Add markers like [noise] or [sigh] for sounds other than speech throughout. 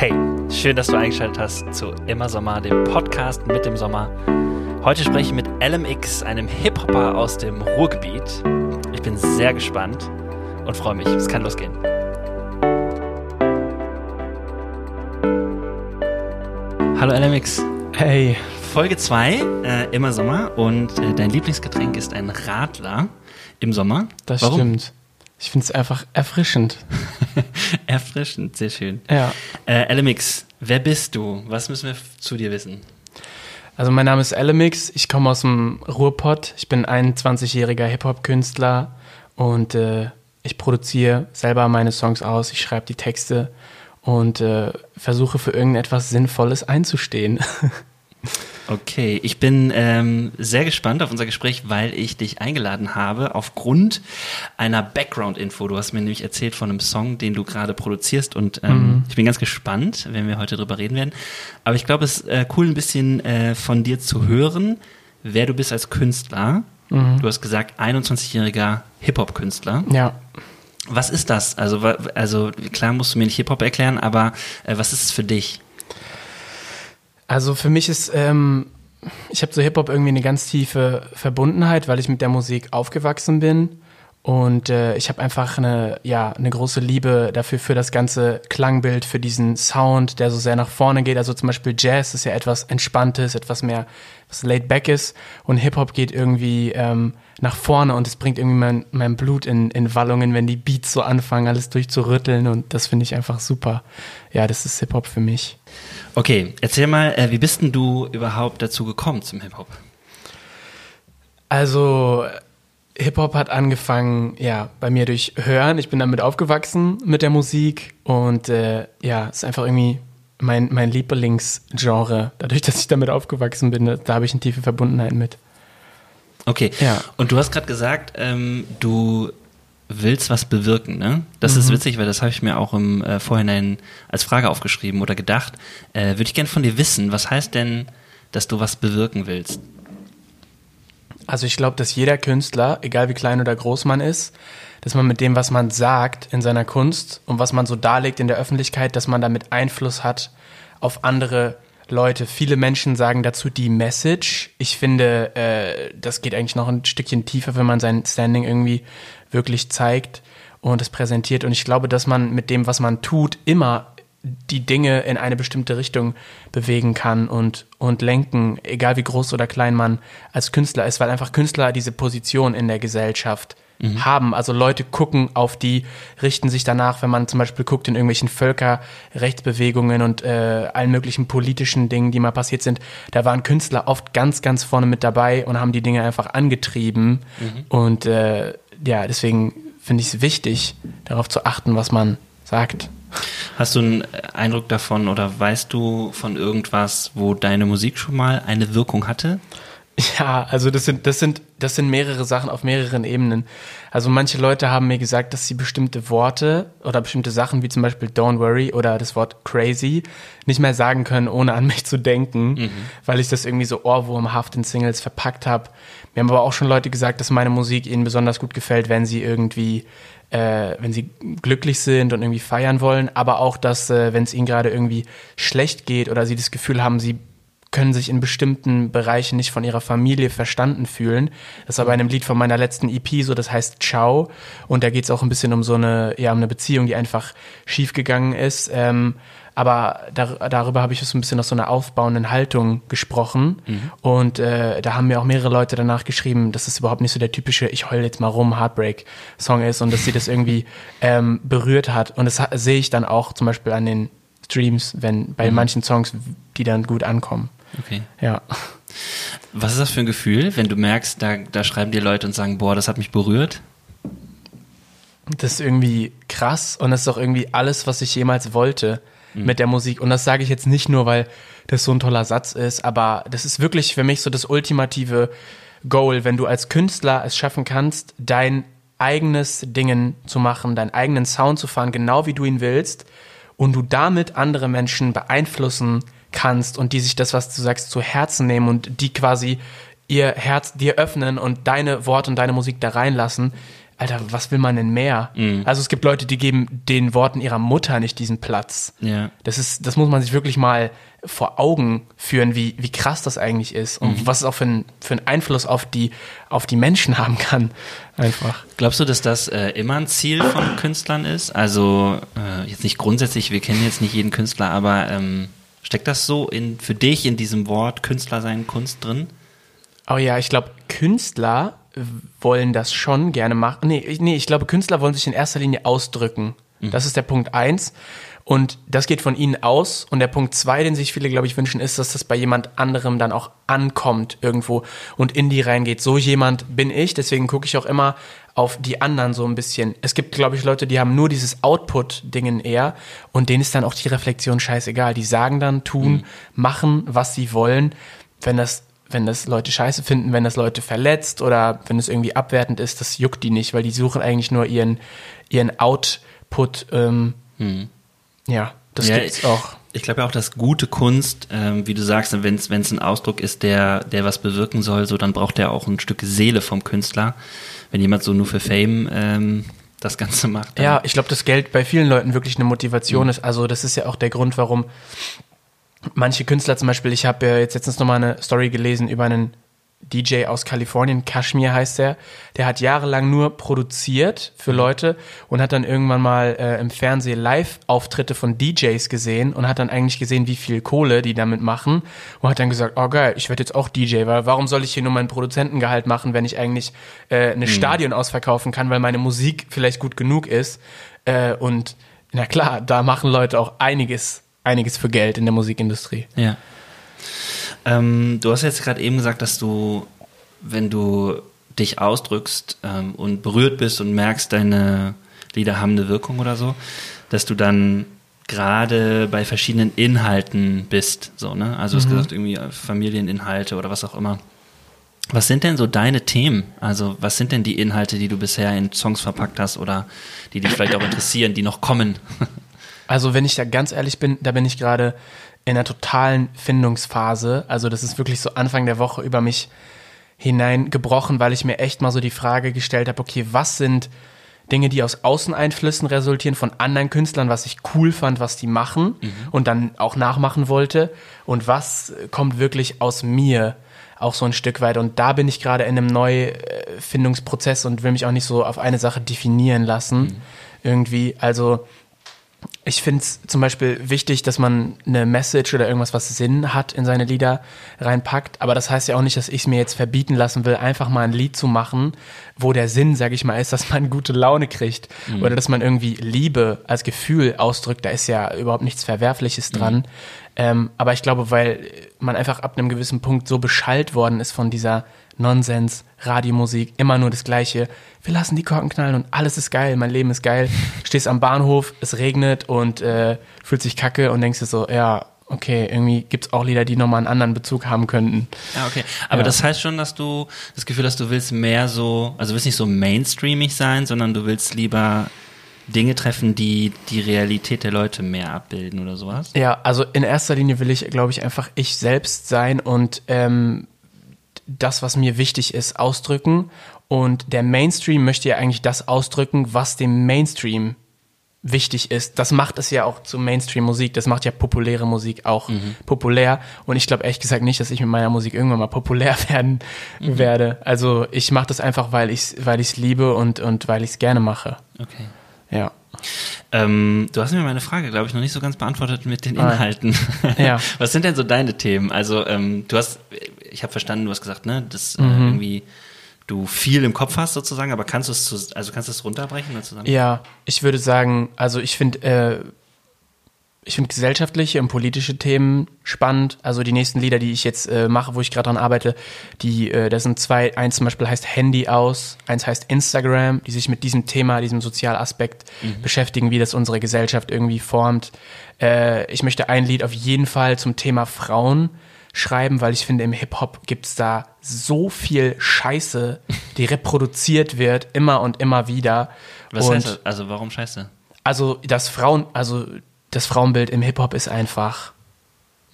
Hey, schön, dass du eingeschaltet hast zu Immer Sommer, dem Podcast mit dem Sommer. Heute spreche ich mit LMX, einem Hip-Hopper aus dem Ruhrgebiet. Ich bin sehr gespannt und freue mich. Es kann losgehen. Hallo LMX. Hey. Folge 2, äh, Immer Sommer und äh, dein Lieblingsgetränk ist ein Radler im Sommer. Das Warum? stimmt. Ich finde es einfach erfrischend. [laughs] erfrischend, sehr schön. Ja. Äh, LMX, wer bist du? Was müssen wir zu dir wissen? Also mein Name ist Elemix, ich komme aus dem Ruhrpott, ich bin 21-jähriger Hip-Hop-Künstler und äh, ich produziere selber meine Songs aus, ich schreibe die Texte und äh, versuche für irgendetwas Sinnvolles einzustehen. [laughs] Okay, ich bin ähm, sehr gespannt auf unser Gespräch, weil ich dich eingeladen habe aufgrund einer Background-Info. Du hast mir nämlich erzählt von einem Song, den du gerade produzierst und ähm, mhm. ich bin ganz gespannt, wenn wir heute drüber reden werden. Aber ich glaube, es ist äh, cool, ein bisschen äh, von dir zu hören, wer du bist als Künstler. Mhm. Du hast gesagt, 21-jähriger Hip-Hop-Künstler. Ja. Was ist das? Also, also klar musst du mir nicht Hip-Hop erklären, aber äh, was ist es für dich? Also für mich ist, ähm, ich habe zu Hip-Hop irgendwie eine ganz tiefe Verbundenheit, weil ich mit der Musik aufgewachsen bin. Und äh, ich habe einfach eine, ja, eine große Liebe dafür, für das ganze Klangbild, für diesen Sound, der so sehr nach vorne geht. Also zum Beispiel Jazz ist ja etwas Entspanntes, etwas mehr, was laid back ist. Und Hip-Hop geht irgendwie ähm, nach vorne und es bringt irgendwie mein, mein Blut in, in Wallungen, wenn die Beats so anfangen, alles durchzurütteln. Und das finde ich einfach super. Ja, das ist Hip-Hop für mich. Okay, erzähl mal, äh, wie bist denn du überhaupt dazu gekommen zum Hip-Hop? Also, Hip-Hop hat angefangen, ja, bei mir durch Hören. Ich bin damit aufgewachsen mit der Musik und äh, ja, ist einfach irgendwie mein, mein Lieblingsgenre. Dadurch, dass ich damit aufgewachsen bin, da habe ich eine tiefe Verbundenheit mit. Okay. Ja. Und du hast gerade gesagt, ähm, du willst was bewirken, ne? Das mhm. ist witzig, weil das habe ich mir auch im äh, Vorhinein als Frage aufgeschrieben oder gedacht. Äh, Würde ich gerne von dir wissen, was heißt denn, dass du was bewirken willst? Also ich glaube, dass jeder Künstler, egal wie klein oder groß man ist, dass man mit dem, was man sagt in seiner Kunst und was man so darlegt in der Öffentlichkeit, dass man damit Einfluss hat auf andere Leute. Viele Menschen sagen dazu die Message. Ich finde, äh, das geht eigentlich noch ein Stückchen tiefer, wenn man sein Standing irgendwie wirklich zeigt und es präsentiert. Und ich glaube, dass man mit dem, was man tut, immer die Dinge in eine bestimmte Richtung bewegen kann und, und lenken, egal wie groß oder klein man als Künstler ist, weil einfach Künstler diese Position in der Gesellschaft mhm. haben. Also Leute gucken auf die, richten sich danach, wenn man zum Beispiel guckt in irgendwelchen Völkerrechtsbewegungen und äh, allen möglichen politischen Dingen, die mal passiert sind. Da waren Künstler oft ganz, ganz vorne mit dabei und haben die Dinge einfach angetrieben. Mhm. Und äh, ja, deswegen finde ich es wichtig, darauf zu achten, was man sagt. Hast du einen Eindruck davon oder weißt du von irgendwas, wo deine Musik schon mal eine Wirkung hatte? Ja, also das sind, das sind, das sind mehrere Sachen auf mehreren Ebenen. Also manche Leute haben mir gesagt, dass sie bestimmte Worte oder bestimmte Sachen wie zum Beispiel Don't worry oder das Wort crazy nicht mehr sagen können, ohne an mich zu denken, mhm. weil ich das irgendwie so ohrwurmhaft in Singles verpackt habe. Mir haben aber auch schon Leute gesagt, dass meine Musik ihnen besonders gut gefällt, wenn sie irgendwie äh, wenn sie glücklich sind und irgendwie feiern wollen, aber auch, dass äh, wenn es ihnen gerade irgendwie schlecht geht oder sie das Gefühl haben, sie können sich in bestimmten Bereichen nicht von ihrer Familie verstanden fühlen. Das ist aber in einem Lied von meiner letzten EP so, das heißt Ciao. Und da geht es auch ein bisschen um so eine, ja, um eine Beziehung, die einfach schiefgegangen ist. Ähm, aber dar darüber habe ich so ein bisschen aus so einer aufbauenden Haltung gesprochen. Mhm. Und äh, da haben mir auch mehrere Leute danach geschrieben, dass es überhaupt nicht so der typische Ich heul jetzt mal rum Heartbreak-Song ist und dass sie das irgendwie ähm, berührt hat. Und das sehe ich dann auch zum Beispiel an den Streams, wenn bei mhm. manchen Songs, die dann gut ankommen. Okay. Ja. Was ist das für ein Gefühl, wenn du merkst, da, da schreiben dir Leute und sagen, boah, das hat mich berührt? Das ist irgendwie krass und das ist auch irgendwie alles, was ich jemals wollte mhm. mit der Musik. Und das sage ich jetzt nicht nur, weil das so ein toller Satz ist, aber das ist wirklich für mich so das ultimative Goal, wenn du als Künstler es schaffen kannst, dein eigenes Dingen zu machen, deinen eigenen Sound zu fahren, genau wie du ihn willst, und du damit andere Menschen beeinflussen kannst und die sich das, was du sagst, zu Herzen nehmen und die quasi ihr Herz dir öffnen und deine Worte und deine Musik da reinlassen, Alter, was will man denn mehr? Mhm. Also es gibt Leute, die geben den Worten ihrer Mutter nicht diesen Platz. Ja. Das ist, das muss man sich wirklich mal vor Augen führen, wie, wie krass das eigentlich ist und was es auch für, ein, für einen Einfluss auf die, auf die Menschen [laughs] haben kann. Einfach. Glaubst du, dass das äh, immer ein Ziel von Künstlern ist? Also äh, jetzt nicht grundsätzlich, wir kennen jetzt nicht jeden Künstler, aber ähm, steckt das so in, für dich in diesem Wort Künstler sein Kunst drin? Oh ja, ich glaube, Künstler wollen das schon gerne machen. Nee, ich- nee, ich glaube, Künstler wollen sich in erster Linie ausdrücken. Das ist der Punkt eins. Und das geht von ihnen aus. Und der Punkt zwei, den sich viele, glaube ich, wünschen, ist, dass das bei jemand anderem dann auch ankommt irgendwo und in die reingeht. So jemand bin ich. Deswegen gucke ich auch immer auf die anderen so ein bisschen. Es gibt, glaube ich, Leute, die haben nur dieses Output-Dingen eher und denen ist dann auch die Reflexion scheißegal. Die sagen dann, tun, machen, was sie wollen. Wenn das wenn das Leute scheiße finden, wenn das Leute verletzt oder wenn es irgendwie abwertend ist, das juckt die nicht, weil die suchen eigentlich nur ihren, ihren Output. Ähm, Ja, das Ja, gibt's auch. Ich glaube ja auch, dass gute Kunst, ähm, wie du sagst, wenn es ein Ausdruck ist, der, der was bewirken soll, so dann braucht er auch ein Stück Seele vom Künstler. Wenn jemand so nur für Fame ähm, das Ganze macht. Ja, ich glaube, dass Geld bei vielen Leuten wirklich eine Motivation ist. Also das ist ja auch der Grund, warum manche Künstler zum Beispiel, ich habe ja jetzt letztens nochmal eine Story gelesen über einen DJ aus Kalifornien, Kashmir heißt der, der hat jahrelang nur produziert für Leute und hat dann irgendwann mal äh, im Fernsehen Live-Auftritte von DJs gesehen und hat dann eigentlich gesehen, wie viel Kohle die damit machen und hat dann gesagt, oh geil, ich werde jetzt auch DJ, weil warum soll ich hier nur meinen Produzentengehalt machen, wenn ich eigentlich äh, eine Stadion ausverkaufen kann, weil meine Musik vielleicht gut genug ist äh, und na klar, da machen Leute auch einiges, einiges für Geld in der Musikindustrie. Ja. Ähm, du hast jetzt gerade eben gesagt, dass du, wenn du dich ausdrückst ähm, und berührt bist und merkst, deine Lieder haben eine Wirkung oder so, dass du dann gerade bei verschiedenen Inhalten bist. So, ne? Also du hast gesagt, irgendwie äh, Familieninhalte oder was auch immer. Was sind denn so deine Themen? Also was sind denn die Inhalte, die du bisher in Songs verpackt hast oder die dich vielleicht auch interessieren, die noch kommen? [laughs] Also wenn ich da ganz ehrlich bin, da bin ich gerade in einer totalen Findungsphase. Also das ist wirklich so Anfang der Woche über mich hineingebrochen, weil ich mir echt mal so die Frage gestellt habe, okay, was sind Dinge, die aus Außeneinflüssen resultieren von anderen Künstlern, was ich cool fand, was die machen und dann auch nachmachen wollte? Und was kommt wirklich aus mir auch so ein Stück weit? Und da bin ich gerade in einem Neufindungsprozess und will mich auch nicht so auf eine Sache definieren lassen irgendwie, also ich finde es zum Beispiel wichtig, dass man eine Message oder irgendwas, was Sinn hat, in seine Lieder reinpackt. Aber das heißt ja auch nicht, dass ich es mir jetzt verbieten lassen will, einfach mal ein Lied zu machen, wo der Sinn, sag ich mal, ist, dass man gute Laune kriegt. Oder dass man irgendwie Liebe als Gefühl ausdrückt. Da ist ja überhaupt nichts Verwerfliches dran. Ähm, aber ich glaube, weil man einfach ab einem gewissen Punkt so beschallt worden ist von dieser Nonsens, Radiomusik, immer nur das Gleiche. Wir lassen die Korken knallen und alles ist geil, mein Leben ist geil. [laughs] Stehst am Bahnhof, es regnet und äh, fühlt sich kacke und denkst dir so, ja, okay, irgendwie gibt's auch Lieder, die nochmal einen anderen Bezug haben könnten. Ja, okay. Aber Ja. das heißt schon, dass du das Gefühl hast, du willst mehr so, also du willst nicht so mainstreamig sein, sondern du willst lieber Dinge treffen, die die Realität der Leute mehr abbilden oder sowas? Ja, also in erster Linie will ich, glaube ich, einfach ich selbst sein und ähm, das, was mir wichtig ist, ausdrücken. Und der Mainstream möchte ja eigentlich das ausdrücken, was dem Mainstream wichtig ist. Das macht es ja auch zu Mainstream-Musik. Das macht ja populäre Musik auch populär. Und ich glaube ehrlich gesagt nicht, dass ich mit meiner Musik irgendwann mal populär [laughs] werden werde. Also ich mache das einfach, weil ich es weil ich's liebe und, und weil ich es gerne mache. Okay. Ja. Ähm, du hast mir meine Frage, glaube ich, noch nicht so ganz beantwortet mit den. Inhalten. Ja. [laughs] Was sind denn so deine Themen? Also ähm, du hast, ich habe verstanden, du hast gesagt, ne, dass äh, Mhm. irgendwie du viel im Kopf hast sozusagen, aber kannst du es, also kannst du es runterbrechen oder zusammen? Ja, ich würde sagen, also ich finde, äh, ich finde gesellschaftliche und politische Themen spannend. Also die nächsten Lieder, die ich jetzt äh, mache, wo ich gerade dran arbeite, die, äh, das sind zwei. Eins zum Beispiel heißt Handy aus, eins heißt Instagram, die sich mit diesem Thema, diesem Sozialaspekt beschäftigen, wie das unsere Gesellschaft irgendwie formt. Äh, ich möchte ein Lied auf jeden Fall zum Thema Frauen schreiben, weil ich finde, im Hip-Hop gibt's da so viel Scheiße, die reproduziert wird, immer und immer wieder. Was und heißt das? Also warum scheiße? also das Frauen, also das Frauenbild im Hip-Hop ist einfach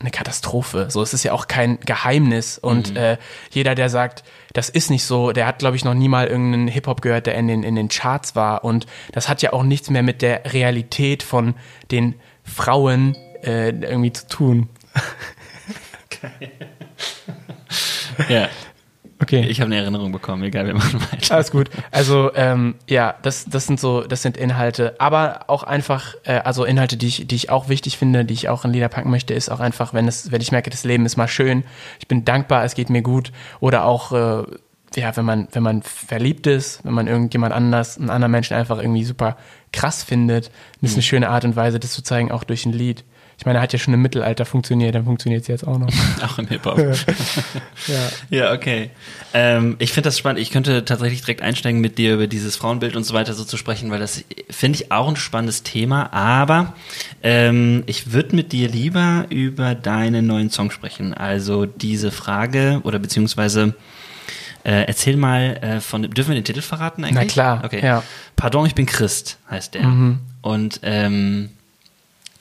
eine Katastrophe. So, es ist ja auch kein Geheimnis. Und mhm. äh, jeder, der sagt, das ist nicht so, der hat, glaube ich, noch nie mal irgendeinen Hip-Hop gehört, der in den, in den Charts war. Und das hat ja auch nichts mehr mit der Realität von den Frauen äh, irgendwie zu tun. [laughs] [laughs] Ja. Okay. Ich habe eine Erinnerung bekommen, egal, wir machen weiter. Alles gut. Also, ähm, ja, das, das sind so, das sind Inhalte, aber auch einfach, äh, also Inhalte, die ich, die ich auch wichtig finde, die ich auch in Lieder packen möchte, ist auch einfach, wenn es, wenn ich merke, das Leben ist mal schön, ich bin dankbar, es geht mir gut, oder auch, äh, ja, wenn man, wenn man verliebt ist, wenn man irgendjemand anders, einen anderen Menschen einfach irgendwie super krass findet, das ist eine mhm. schöne Art und Weise, das zu zeigen, auch durch ein Lied. Ich meine, er hat ja schon im Mittelalter funktioniert, dann funktioniert es jetzt auch noch. [laughs] auch im Hip-Hop. [laughs] ja. ja, okay. Ähm, ich finde das spannend. Ich könnte tatsächlich direkt einsteigen, mit dir über dieses Frauenbild und so weiter so zu sprechen, weil das finde ich auch ein spannendes Thema. Aber ähm, ich würde mit dir lieber über deinen neuen Song sprechen. Also diese Frage oder beziehungsweise äh, erzähl mal äh, von, dürfen wir den Titel verraten eigentlich? Na klar, okay. Ja. Pardon, ich bin Christ, heißt der. Mhm. Und ähm,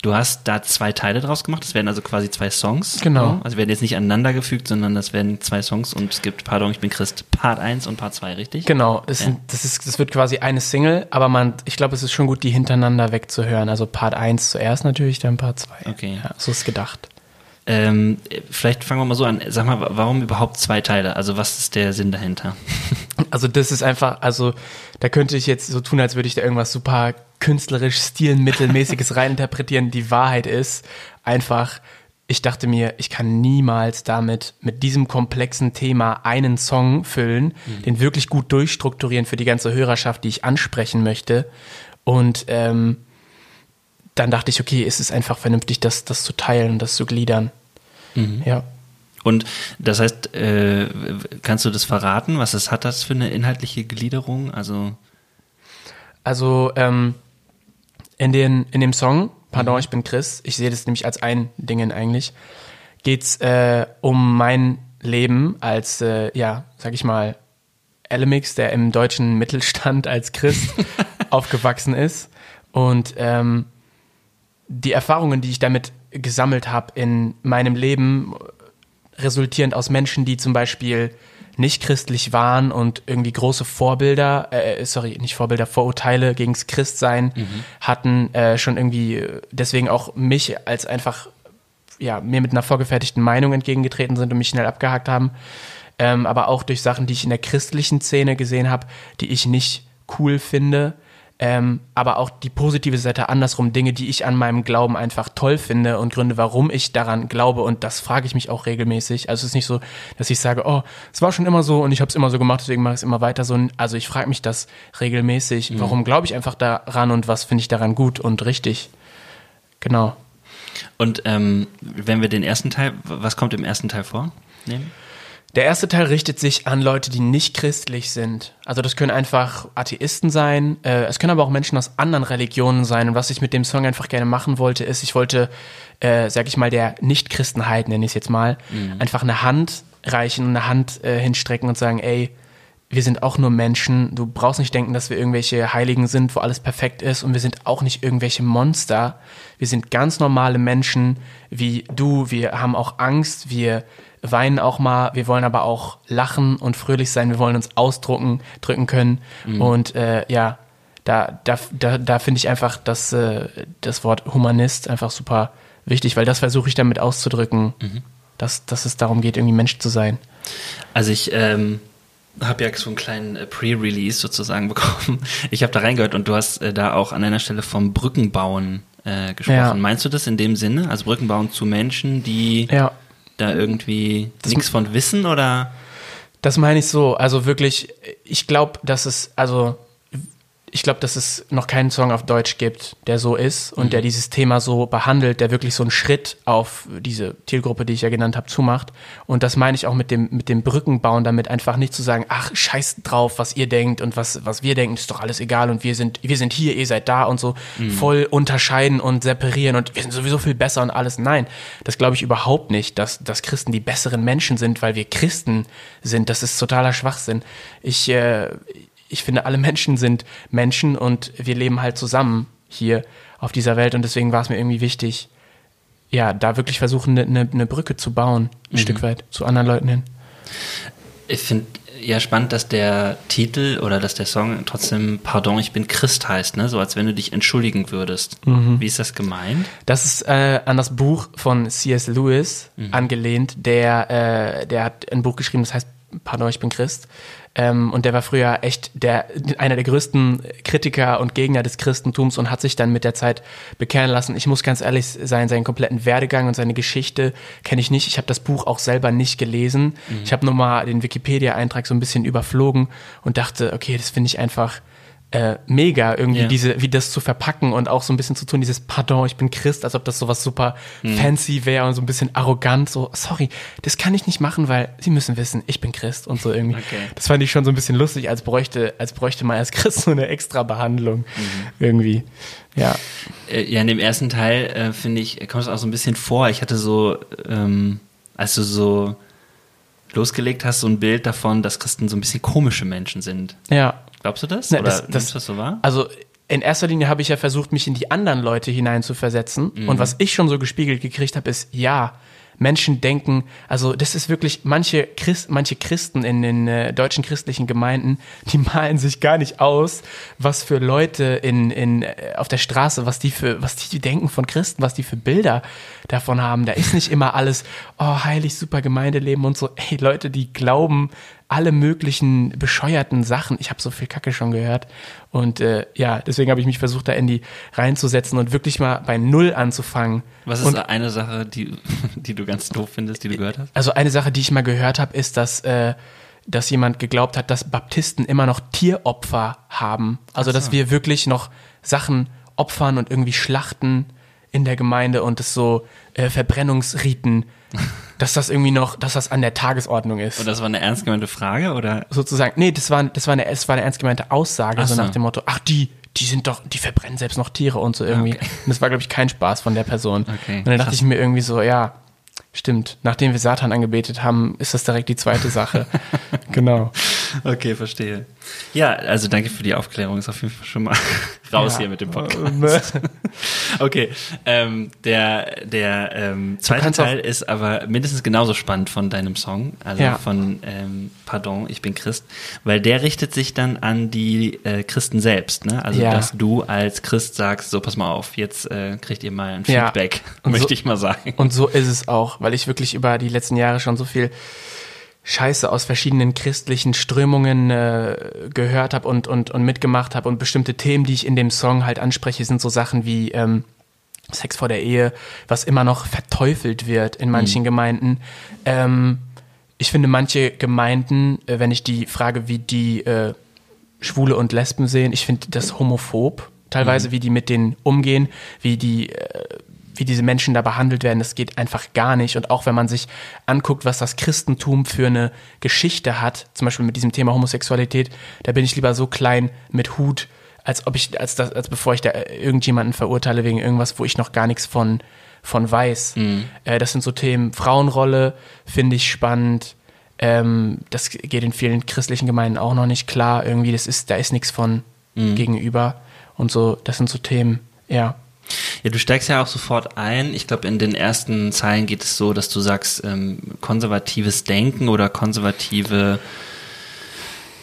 Du hast da zwei Teile draus gemacht. Das werden also quasi zwei Songs. Genau. Also werden jetzt nicht aneinander gefügt, sondern das werden zwei Songs und es gibt, pardon, ich bin Christ, Part 1 und Part 2, richtig? Genau. Das, ja. sind, das, ist, das wird quasi eine Single, aber man, ich glaube, es ist schon gut, die hintereinander wegzuhören. Also Part 1 zuerst natürlich, dann Part 2. Okay. Ja, so ist gedacht. Ähm, vielleicht fangen wir mal so an. Sag mal, warum überhaupt zwei Teile? Also was ist der Sinn dahinter? [laughs] Also das ist einfach, also da könnte ich jetzt so tun, als würde ich da irgendwas super künstlerisch stilmittelmäßiges [laughs] reininterpretieren. Die Wahrheit ist einfach, ich dachte mir, ich kann niemals damit mit diesem komplexen Thema einen Song füllen, mhm. den wirklich gut durchstrukturieren für die ganze Hörerschaft, die ich ansprechen möchte. Und ähm, dann dachte ich, okay, es ist einfach vernünftig, das, das zu teilen das zu gliedern. Mhm. Ja. Und das heißt, äh, kannst du das verraten? Was es hat das für eine inhaltliche Gliederung? Also, also ähm, in, den, in dem Song, Pardon, mhm. ich bin Chris, ich sehe das nämlich als ein Ding eigentlich, geht es äh, um mein Leben als, äh, ja, sag ich mal, Elemix, der im deutschen Mittelstand als Christ [laughs] aufgewachsen ist. Und ähm, die Erfahrungen, die ich damit gesammelt habe in meinem Leben, resultierend aus Menschen, die zum Beispiel nicht christlich waren und irgendwie große Vorbilder, äh, sorry, nicht Vorbilder, Vorurteile gegens Christsein mhm. hatten, äh, schon irgendwie deswegen auch mich als einfach, ja, mir mit einer vorgefertigten Meinung entgegengetreten sind und mich schnell abgehakt haben. Ähm, aber auch durch Sachen, die ich in der christlichen Szene gesehen habe, die ich nicht cool finde ähm, aber auch die positive Seite andersrum, Dinge, die ich an meinem Glauben einfach toll finde und Gründe, warum ich daran glaube und das frage ich mich auch regelmäßig. Also es ist nicht so, dass ich sage, oh, es war schon immer so und ich habe es immer so gemacht, deswegen mache ich es immer weiter so. Also ich frage mich das regelmäßig, mhm. warum glaube ich einfach daran und was finde ich daran gut und richtig. Genau. Und ähm, wenn wir den ersten Teil, was kommt im ersten Teil vor? Nehmen? Der erste Teil richtet sich an Leute, die nicht christlich sind. Also das können einfach Atheisten sein, äh, es können aber auch Menschen aus anderen Religionen sein. Und was ich mit dem Song einfach gerne machen wollte, ist, ich wollte, äh, sag ich mal, der Nicht-Christenheit, nenne ich es jetzt mal, mhm. einfach eine Hand reichen und eine Hand äh, hinstrecken und sagen, ey, wir sind auch nur Menschen. Du brauchst nicht denken, dass wir irgendwelche Heiligen sind, wo alles perfekt ist. Und wir sind auch nicht irgendwelche Monster. Wir sind ganz normale Menschen wie du. Wir haben auch Angst. Wir weinen auch mal, wir wollen aber auch lachen und fröhlich sein, wir wollen uns ausdrucken, drücken können. Mhm. Und äh, ja, da, da, da, da finde ich einfach das, äh, das Wort Humanist einfach super wichtig, weil das versuche ich damit auszudrücken, mhm. dass, dass es darum geht, irgendwie Mensch zu sein. Also ich ähm, habe ja so einen kleinen äh, Pre-Release sozusagen [laughs] bekommen. Ich habe da reingehört und du hast äh, da auch an einer Stelle vom Brückenbauen äh, gesprochen. Ja. Meinst du das in dem Sinne? Also Brückenbauen zu Menschen, die ja da irgendwie nichts von wissen oder? Das meine ich so. Also wirklich, ich glaube, dass es, also ich glaube, dass es noch keinen Song auf Deutsch gibt, der so ist und mhm. der dieses Thema so behandelt, der wirklich so einen Schritt auf diese Zielgruppe, die ich ja genannt habe, zumacht. Und das meine ich auch mit dem, mit dem Brückenbauen, damit einfach nicht zu sagen, ach, scheiß drauf, was ihr denkt und was, was wir denken, ist doch alles egal und wir sind, wir sind hier, ihr seid da und so mhm. voll unterscheiden und separieren und wir sind sowieso viel besser und alles. Nein, das glaube ich überhaupt nicht, dass, dass Christen die besseren Menschen sind, weil wir Christen sind. Das ist totaler Schwachsinn. Ich, äh, ich finde, alle Menschen sind Menschen und wir leben halt zusammen hier auf dieser Welt und deswegen war es mir irgendwie wichtig, ja, da wirklich versuchen, eine ne, ne Brücke zu bauen, ein Mhm. Stück weit zu anderen Leuten hin. Ich finde ja spannend, dass der Titel oder dass der Song trotzdem Pardon, ich bin Christ heißt, ne? So als wenn du dich entschuldigen würdest. Wie ist das gemeint? Das ist äh, an das Buch von C.S. Lewis angelehnt, der, äh, der hat ein Buch geschrieben, das heißt Pardon, ich bin Christ. Ähm, und der war früher echt der, einer der größten Kritiker und Gegner des Christentums und hat sich dann mit der Zeit bekehren lassen. Ich muss ganz ehrlich sein, seinen kompletten Werdegang und seine Geschichte kenne ich nicht. Ich habe das Buch auch selber nicht gelesen. Ich habe nur mal den Wikipedia-Eintrag so ein bisschen überflogen und dachte, okay, das finde ich einfach äh, mega, irgendwie Ja. diese, wie das zu verpacken und auch so ein bisschen zu tun, dieses Pardon, ich bin Christ, als ob das sowas super fancy wäre und so ein bisschen arrogant, so, sorry, das kann ich nicht machen, weil sie müssen wissen, ich bin Christ und so irgendwie. Okay. Das fand ich schon so ein bisschen lustig, als bräuchte, als bräuchte man als Christ so eine extra Behandlung irgendwie. Ja. Äh, Ja, in dem ersten Teil, äh, finde ich, kommt es auch so ein bisschen vor. Ich hatte so, ähm, als du so losgelegt hast, so ein Bild davon, dass Christen so ein bisschen komische Menschen sind. Ja. Glaubst du das? Ne, Oder das- das- das so wahr? Also in erster Linie habe ich ja versucht, mich in die anderen Leute hineinzuversetzen. Und was ich schon so gespiegelt gekriegt habe, ist, ja, Menschen denken, also das ist wirklich, manche, Christ, manche Christen in den äh, deutschen christlichen Gemeinden, [laughs] die malen sich gar nicht aus, was für Leute in, in, äh, auf der Straße, was die für, was die denken von Christen, was die für Bilder davon haben. Da ist nicht immer alles, oh, heilig, super Gemeindeleben und so. Ey, Leute, die glauben alle möglichen bescheuerten Sachen. Ich habe so viel Kacke schon gehört. Und äh, ja, deswegen habe ich mich versucht, da in die reinzusetzen und wirklich mal bei Null anzufangen. Was ist und, eine Sache, die, [laughs] die du ganz doof findest, die du gehört hast? also eine Sache, die ich mal gehört habe, ist, dass, äh, dass jemand geglaubt hat, dass Baptisten immer noch Tieropfer haben. Also dass wir wirklich noch Sachen opfern und irgendwie schlachten in der Gemeinde und es so äh, Verbrennungsriten, dass das irgendwie noch, dass das an der Tagesordnung ist. Und das war eine ernst gemeinte Frage, oder? sozusagen, nee, das war, das war eine, es war eine ernst gemeinte Aussage, so so. nach dem Motto, ach, die, die sind doch, die verbrennen selbst noch Tiere und so irgendwie. Okay. Und das war, glaube ich, kein Spaß von der Person. Okay, und dann dachte krass. ich mir irgendwie so, ja, stimmt, nachdem wir Satan angebetet haben, ist das direkt die zweite Sache. [laughs] genau. Okay, verstehe. Ja, also danke für die Aufklärung. Ist auf jeden Fall schon mal raus Ja. hier mit dem Podcast. [laughs] Okay, ähm, der, der ähm, zweite Teil ist aber mindestens genauso spannend von deinem Song, also Ja. von ähm, Pardon, ich bin Christ, weil der richtet sich dann an die äh, Christen selbst, ne? Also Ja. dass du als Christ sagst, so pass mal auf, jetzt äh, kriegt ihr mal ein. Feedback, [laughs] möchte so- ich mal sagen. Und so ist es auch, weil ich wirklich über die letzten Jahre schon so viel Scheiße aus verschiedenen christlichen Strömungen äh, gehört habe und, und, und mitgemacht habe und bestimmte Themen, die ich in dem Song halt anspreche, sind so Sachen wie ähm, Sex vor der Ehe, was immer noch verteufelt wird in manchen Gemeinden. Ähm, ich finde manche Gemeinden, äh, wenn ich die frage, wie die äh, Schwule und Lesben sehen, ich finde das homophob, teilweise, wie die mit denen umgehen, wie die äh, wie diese Menschen da behandelt werden, das geht einfach gar nicht. Und auch wenn man sich anguckt, was das Christentum für eine Geschichte hat, zum Beispiel mit diesem Thema Homosexualität, da bin ich lieber so klein mit Hut, als ob ich, als das, als bevor ich da irgendjemanden verurteile wegen irgendwas, wo ich noch gar nichts von, von weiß. Äh, das sind so Themen. Frauenrolle finde ich spannend. Ähm, das geht in vielen christlichen Gemeinden auch noch nicht klar. Irgendwie, das ist, da ist nichts von gegenüber. Und so, das sind so Themen, ja. Ja, du steigst ja auch sofort ein. Ich glaube, in den ersten Zeilen geht es so, dass du sagst, ähm, konservatives Denken oder konservative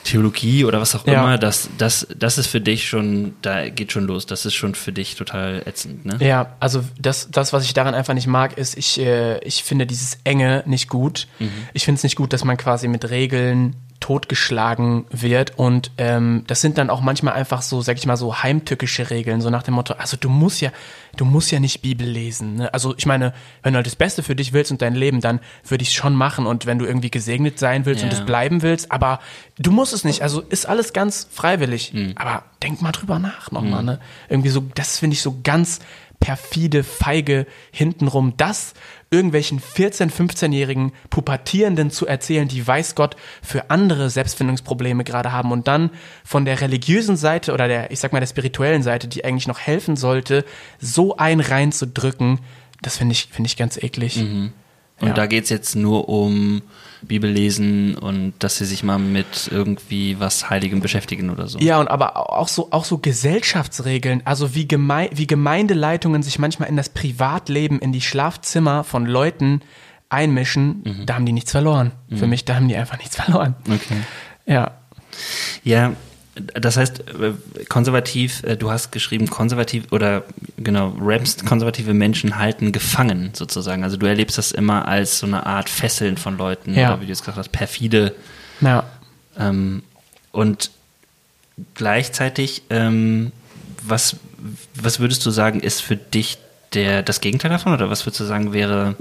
Theologie oder was auch Ja. immer, das, das, das ist für dich schon, da geht schon los. Das ist schon für dich total ätzend, ne? Ja, also das, das, was ich daran einfach nicht mag, ist, ich, äh, ich finde dieses Enge nicht gut. Ich finde es nicht gut, dass man quasi mit Regeln totgeschlagen wird und ähm, das sind dann auch manchmal einfach so, sag ich mal, so heimtückische Regeln, so nach dem Motto, also du musst ja, du musst ja nicht Bibel lesen. Ne? Also ich meine, wenn du halt das Beste für dich willst und dein Leben, dann würde ich es schon machen und wenn du irgendwie gesegnet sein willst und Ja. es bleiben willst, aber du musst es nicht, also ist alles ganz freiwillig, aber denk mal drüber nach nochmal, ne? Irgendwie so, das finde ich so ganz perfide, feige hintenrum, das irgendwelchen 14-, 15-jährigen Pubertierenden zu erzählen, die weiß Gott für andere Selbstfindungsprobleme gerade haben und dann von der religiösen Seite oder der, ich sag mal, der spirituellen Seite, die eigentlich noch helfen sollte, so ein reinzudrücken, das finde ich, finde ich ganz eklig. Und Ja. da geht's jetzt nur um Bibellesen und dass sie sich mal mit irgendwie was Heiligem beschäftigen oder so. Ja, und aber auch so, auch so Gesellschaftsregeln, also wie, Geme wie Gemeindeleitungen sich manchmal in das Privatleben, in die Schlafzimmer von Leuten einmischen, da haben die nichts verloren. Für mich, da haben die einfach nichts verloren. Okay. Ja. Ja, das heißt, äh, konservativ, äh, du hast geschrieben, konservativ oder genau, rappst, konservative Menschen halten gefangen sozusagen. Also du erlebst das immer als so eine Art Fesseln von Leuten Ja. oder wie du jetzt gesagt hast, perfide. Ja. Ähm, und gleichzeitig, ähm, was, was würdest du sagen, ist für dich der, das Gegenteil davon oder was würdest du sagen wäre,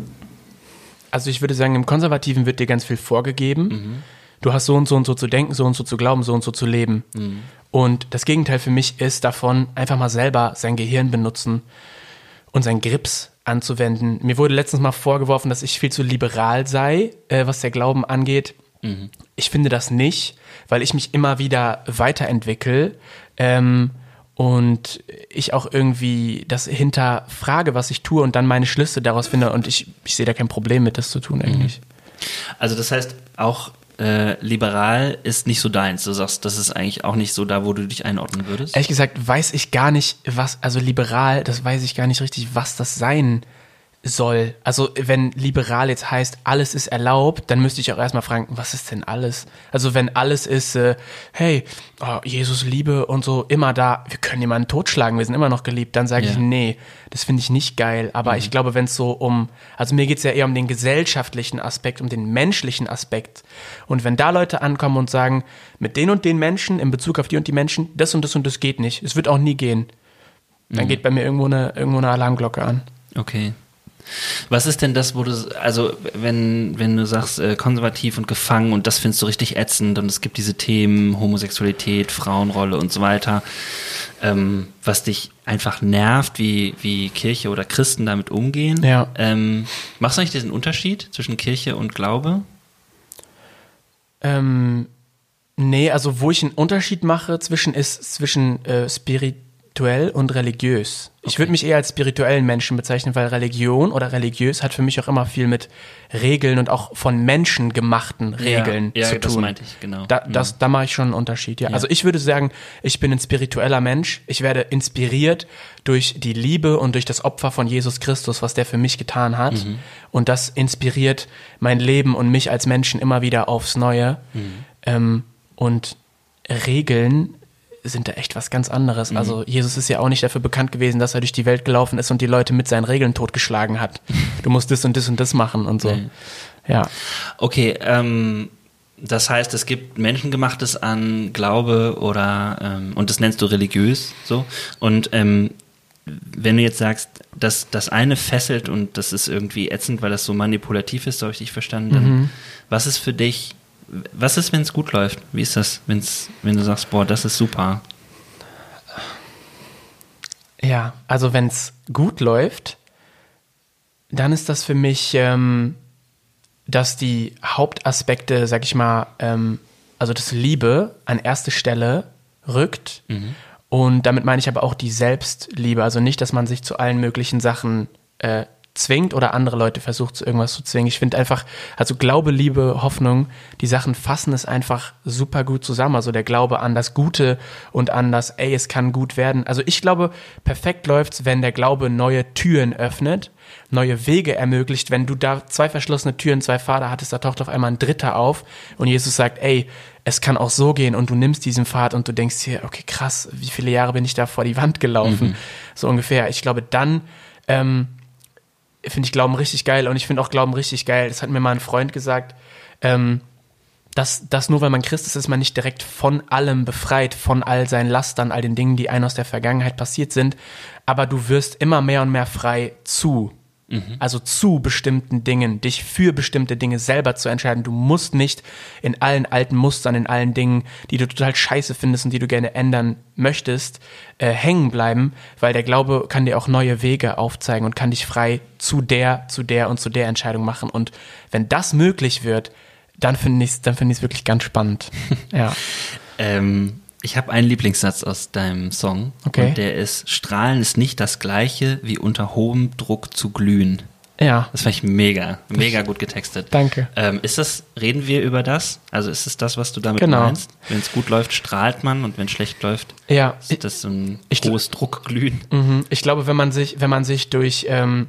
Also ich würde sagen, im Konservativen wird dir ganz viel vorgegeben. Du hast so und so und so zu denken, so und so zu glauben, so und so zu leben. Und das Gegenteil für mich ist davon, einfach mal selber sein Gehirn benutzen und sein Grips anzuwenden. Mir wurde letztens mal vorgeworfen, dass ich viel zu liberal sei, äh, was der Glauben angeht. Ich finde das nicht, weil ich mich immer wieder weiterentwickle ähm, und ich auch irgendwie das hinterfrage, was ich tue und dann meine Schlüsse daraus finde und ich, ich sehe da kein Problem mit, das zu tun eigentlich. also das heißt auch äh, liberal ist nicht so deins. Du sagst, das ist eigentlich auch nicht so da, wo du dich einordnen würdest. Ehrlich gesagt weiß ich gar nicht, was, also liberal, das weiß ich gar nicht richtig, was das sein soll. Also wenn liberal jetzt heißt, alles ist erlaubt, dann müsste ich auch erstmal fragen, was ist denn alles? Also wenn alles ist, äh, hey, oh, Jesus Liebe und so, immer da, wir können jemanden totschlagen, wir sind immer noch geliebt, dann sage Ja. ich, nee, das finde ich nicht geil. Aber ich glaube, wenn es so um, also mir geht's ja eher um den gesellschaftlichen Aspekt, um den menschlichen Aspekt. Und wenn da Leute ankommen und sagen, mit den und den Menschen, in Bezug auf die und die Menschen, das und das und das geht nicht, es wird auch nie gehen, dann geht bei mir irgendwo eine, irgendwo eine Alarmglocke an. Okay. Was ist denn das, wo du, also wenn, wenn du sagst, äh, konservativ und gefangen und das findest du richtig ätzend und es gibt diese Themen, Homosexualität, Frauenrolle und so weiter, ähm, was dich einfach nervt, wie, wie Kirche oder Christen damit umgehen. Ja. Ähm, machst du eigentlich diesen Unterschied zwischen Kirche und Glaube? Ähm, nee, also wo ich einen Unterschied mache zwischen ist zwischen äh, spirituell und religiös. Ich würde mich eher als spirituellen Menschen bezeichnen, weil Religion oder religiös hat für mich auch immer viel mit Regeln und auch von Menschen gemachten Regeln ja, zu das tun. meinte ich, genau. Da, das, da mache ich schon einen Unterschied, ja. Also ich würde sagen, ich bin ein spiritueller Mensch. Ich werde inspiriert durch die Liebe und durch das Opfer von Jesus Christus, was der für mich getan hat. Und das inspiriert mein Leben und mich als Menschen immer wieder aufs Neue. Ähm, und Regeln sind da echt was ganz anderes. Also Jesus ist ja auch nicht dafür bekannt gewesen, dass er durch die Welt gelaufen ist und die Leute mit seinen Regeln totgeschlagen hat. [laughs] Du musst das und das und das machen und so. Ja. Okay, ähm, das heißt, es gibt Menschengemachtes an Glaube oder ähm, und das nennst du religiös so. Und ähm, wenn du jetzt sagst, dass das eine fesselt und das ist irgendwie ätzend, weil das so manipulativ ist, so habe ich dich verstanden, dann was ist für dich, was ist, wenn es gut läuft? Wie ist das, wenn's, wenn du sagst, boah, das ist super? Ja, also wenn es gut läuft, dann ist das für mich, ähm, dass die Hauptaspekte, sag ich mal, ähm, also das Liebe an erste Stelle rückt. Und damit meine ich aber auch die Selbstliebe. Also nicht, dass man sich zu allen möglichen Sachen äh, zwingt oder andere Leute versucht, zu irgendwas zu zwingen. Ich finde einfach, also Glaube, Liebe, Hoffnung, die Sachen fassen es einfach super gut zusammen. Also der Glaube an das Gute und an das, ey, es kann gut werden. Also ich glaube, perfekt läuft's, wenn der Glaube neue Türen öffnet, neue Wege ermöglicht. Wenn du da zwei verschlossene Türen, zwei Pfade hattest, da taucht auf einmal ein dritter auf und Jesus sagt, ey, es kann auch so gehen und du nimmst diesen Pfad und du denkst dir, okay, krass, wie viele Jahre bin ich da vor die Wand gelaufen? So ungefähr. Ich glaube, dann ähm, finde ich Glauben richtig geil und ich finde auch Glauben richtig geil. Das hat mir mal ein Freund gesagt, ähm, dass, dass nur weil man Christ ist, ist man nicht direkt von allem befreit, von all seinen Lastern, all den Dingen, die einem aus der Vergangenheit passiert sind, aber du wirst immer mehr und mehr frei zu. Also zu bestimmten Dingen, dich für bestimmte Dinge selber zu entscheiden. Du musst nicht in allen alten Mustern, in allen Dingen, die du total scheiße findest und die du gerne ändern möchtest, äh, hängen bleiben, weil der Glaube kann dir auch neue Wege aufzeigen und kann dich frei zu der, zu der und zu der Entscheidung machen. Und wenn das möglich wird, dann finde ich es dann finde ich es wirklich ganz spannend. [laughs] ja. Ähm, ich habe einen Lieblingssatz aus deinem Song. Okay. Und der ist, Strahlen ist nicht das gleiche wie unter hohem Druck zu glühen. Ja. Das fand ich mega, mega gut getextet. Danke. Ähm, ist das, reden wir über das? Also ist es das, was du damit Genau. meinst? Wenn es gut läuft, strahlt man und wenn es schlecht läuft, Ja, ist das so ein Ich- hohes Druckglühen. Mhm. Ich glaube, wenn man sich, wenn man sich durch ähm,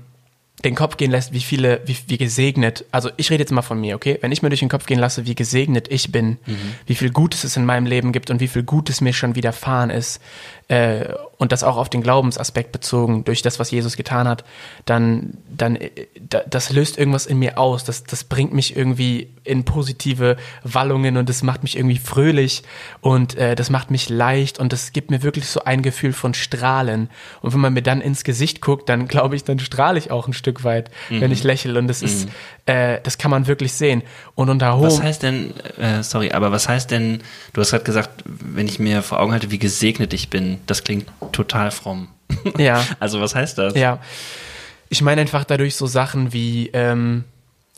den Kopf gehen lässt, wie viele, wie, wie gesegnet, also ich rede jetzt mal von mir, okay? Wenn ich mir durch den Kopf gehen lasse, wie gesegnet ich bin, wie viel Gutes es in meinem Leben gibt und wie viel Gutes mir schon widerfahren ist, äh, und das auch auf den Glaubensaspekt bezogen, durch das, was Jesus getan hat, dann, dann, äh, da, das löst irgendwas in mir aus. Das, das bringt mich irgendwie in positive Wallungen und das macht mich irgendwie fröhlich und äh, das macht mich leicht und das gibt mir wirklich so ein Gefühl von Strahlen. Und wenn man mir dann ins Gesicht guckt, dann [laughs] glaube ich, dann strahle ich auch ein Stück weit, wenn ich lächle. Und das ist, äh, das kann man wirklich sehen. Und unter Was hohem, heißt denn, äh, sorry, aber was heißt denn, du hast gerade gesagt, wenn ich mir vor Augen halte, wie gesegnet ich bin, das klingt total fromm. [laughs] ja. Also was heißt das? Ja, ich meine einfach dadurch so Sachen wie, ähm,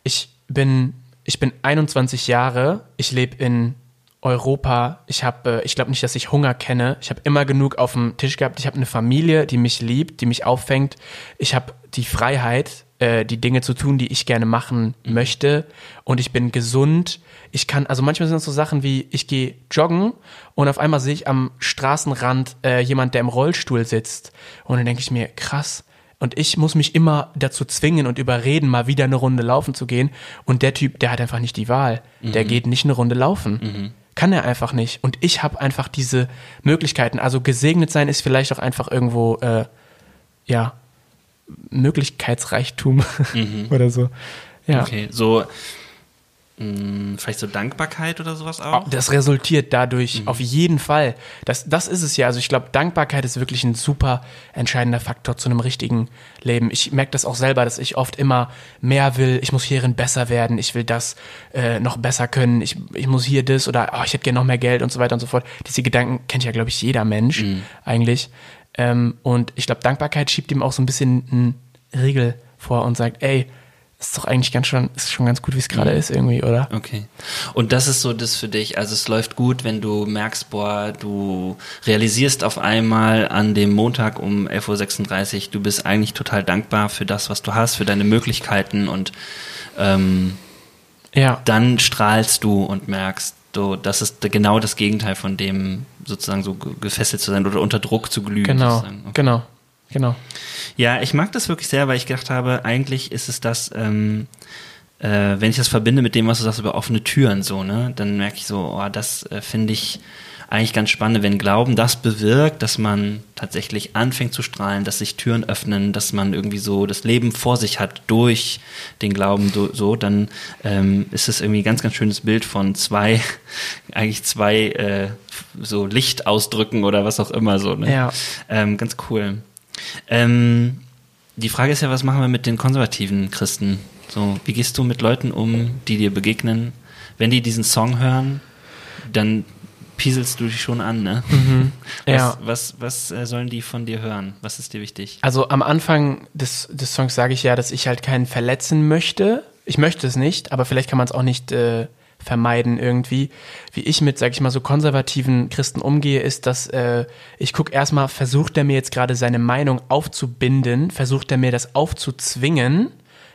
ich bin, ich bin 21 Jahre, ich lebe in Europa, ich habe, äh, ich glaube nicht, dass ich Hunger kenne, ich habe immer genug auf dem Tisch gehabt, ich habe eine Familie, die mich liebt, die mich auffängt, ich habe die Freiheit, äh, die Dinge zu tun, die ich gerne machen möchte und ich bin gesund. Ich kann, also manchmal sind es so Sachen wie, ich gehe joggen und auf einmal sehe ich am Straßenrand äh, jemand, der im Rollstuhl sitzt und dann denke ich mir, krass, und ich muss mich immer dazu zwingen und überreden, mal wieder eine Runde laufen zu gehen. Und der Typ, der hat einfach nicht die Wahl. Der geht nicht eine Runde laufen. Kann er einfach nicht. Und ich habe einfach diese Möglichkeiten. Also gesegnet sein ist vielleicht auch einfach irgendwo, äh, ja, Möglichkeitsreichtum [laughs] oder so. Ja. Okay, so mh, vielleicht so Dankbarkeit oder sowas auch? Das resultiert dadurch auf jeden Fall. Das, das ist es ja. Also ich glaube, Dankbarkeit ist wirklich ein super entscheidender Faktor zu einem richtigen Leben. Ich merke das auch selber, dass ich oft immer mehr will. Ich muss hierin besser werden. Ich will das äh, noch besser können. Ich, ich muss hier das oder oh, ich hätte gerne noch mehr Geld und so weiter und so fort. Diese Gedanken kennt ja, glaube ich, jeder Mensch eigentlich. Ähm, und ich glaube, Dankbarkeit schiebt ihm auch so ein bisschen einen Riegel vor und sagt, ey, ist doch eigentlich ganz schon, ist schon ganz gut, wie es gerade ist irgendwie, oder? Okay. Und das ist so das für dich. Also es läuft gut, wenn du merkst, boah, du realisierst auf einmal an dem Montag um 11.36 Uhr, du bist eigentlich total dankbar für das, was du hast, für deine Möglichkeiten und ähm, Ja. dann strahlst du und merkst, so, das ist genau das Gegenteil von dem, sozusagen so ge- gefesselt zu sein oder unter Druck zu glühen. Genau. Okay. genau, genau. Ja, ich mag das wirklich sehr, weil ich gedacht habe, eigentlich ist es das, ähm, äh, wenn ich das verbinde mit dem, was du sagst über offene Türen, so, ne, dann merke ich so, oh, das äh, finde ich eigentlich ganz spannend, wenn Glauben das bewirkt, dass man tatsächlich anfängt zu strahlen, dass sich Türen öffnen, dass man irgendwie so das Leben vor sich hat durch den Glauben so, dann ähm, ist es irgendwie ein ganz, ganz schönes Bild von zwei, [laughs] eigentlich zwei äh, so Lichtausdrücken oder was auch immer so. Ne? Ja. Ähm, ganz cool. Ähm, die Frage ist ja, was machen wir mit den konservativen Christen? So, wie gehst du mit Leuten um, die dir begegnen? Wenn die diesen Song hören, dann pieselst du dich schon an, ne? [laughs] Was, Ja. was, was äh, sollen die von dir hören? Was ist dir wichtig? Also am Anfang des, des Songs sage ich ja, dass ich halt keinen verletzen möchte. Ich möchte es nicht, aber vielleicht kann man es auch nicht äh, vermeiden irgendwie. Wie ich mit, sag ich mal, so konservativen Christen umgehe, ist, dass äh, ich gucke erstmal, versucht er mir jetzt gerade seine Meinung aufzubinden, versucht er mir das aufzuzwingen.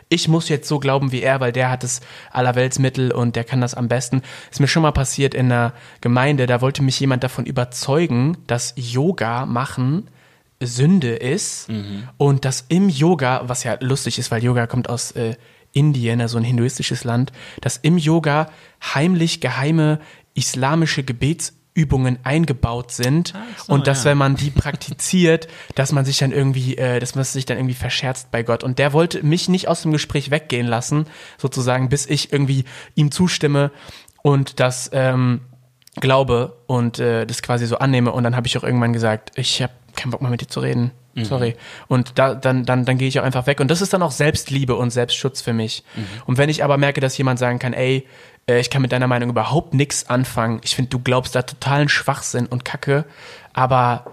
Ich muss jetzt so glauben wie er, weil der hat das Allerweltsmittel und der kann das am besten. Ist mir schon mal passiert in einer Gemeinde, da wollte mich jemand davon überzeugen, dass Yoga machen Sünde ist und dass im Yoga, was ja lustig ist, weil Yoga kommt aus äh, Indien, also ein hinduistisches Land, dass im Yoga heimlich geheime islamische Gebetsübungen eingebaut sind so, und dass ja. wenn man die praktiziert, [laughs] dass man sich dann irgendwie, äh, dass man sich dann irgendwie verscherzt bei Gott. Und der wollte mich nicht aus dem Gespräch weggehen lassen, sozusagen, bis ich irgendwie ihm zustimme und das ähm, glaube und äh, das quasi so annehme. Und dann habe ich auch irgendwann gesagt, ich habe keinen Bock mehr mit dir zu reden. Sorry. Und da, dann, dann, dann gehe ich auch einfach weg. Und das ist dann auch Selbstliebe und Selbstschutz für mich. Und wenn ich aber merke, dass jemand sagen kann, ey, äh, ich kann mit deiner Meinung überhaupt nichts anfangen. Ich finde, du glaubst da totalen Schwachsinn und Kacke, aber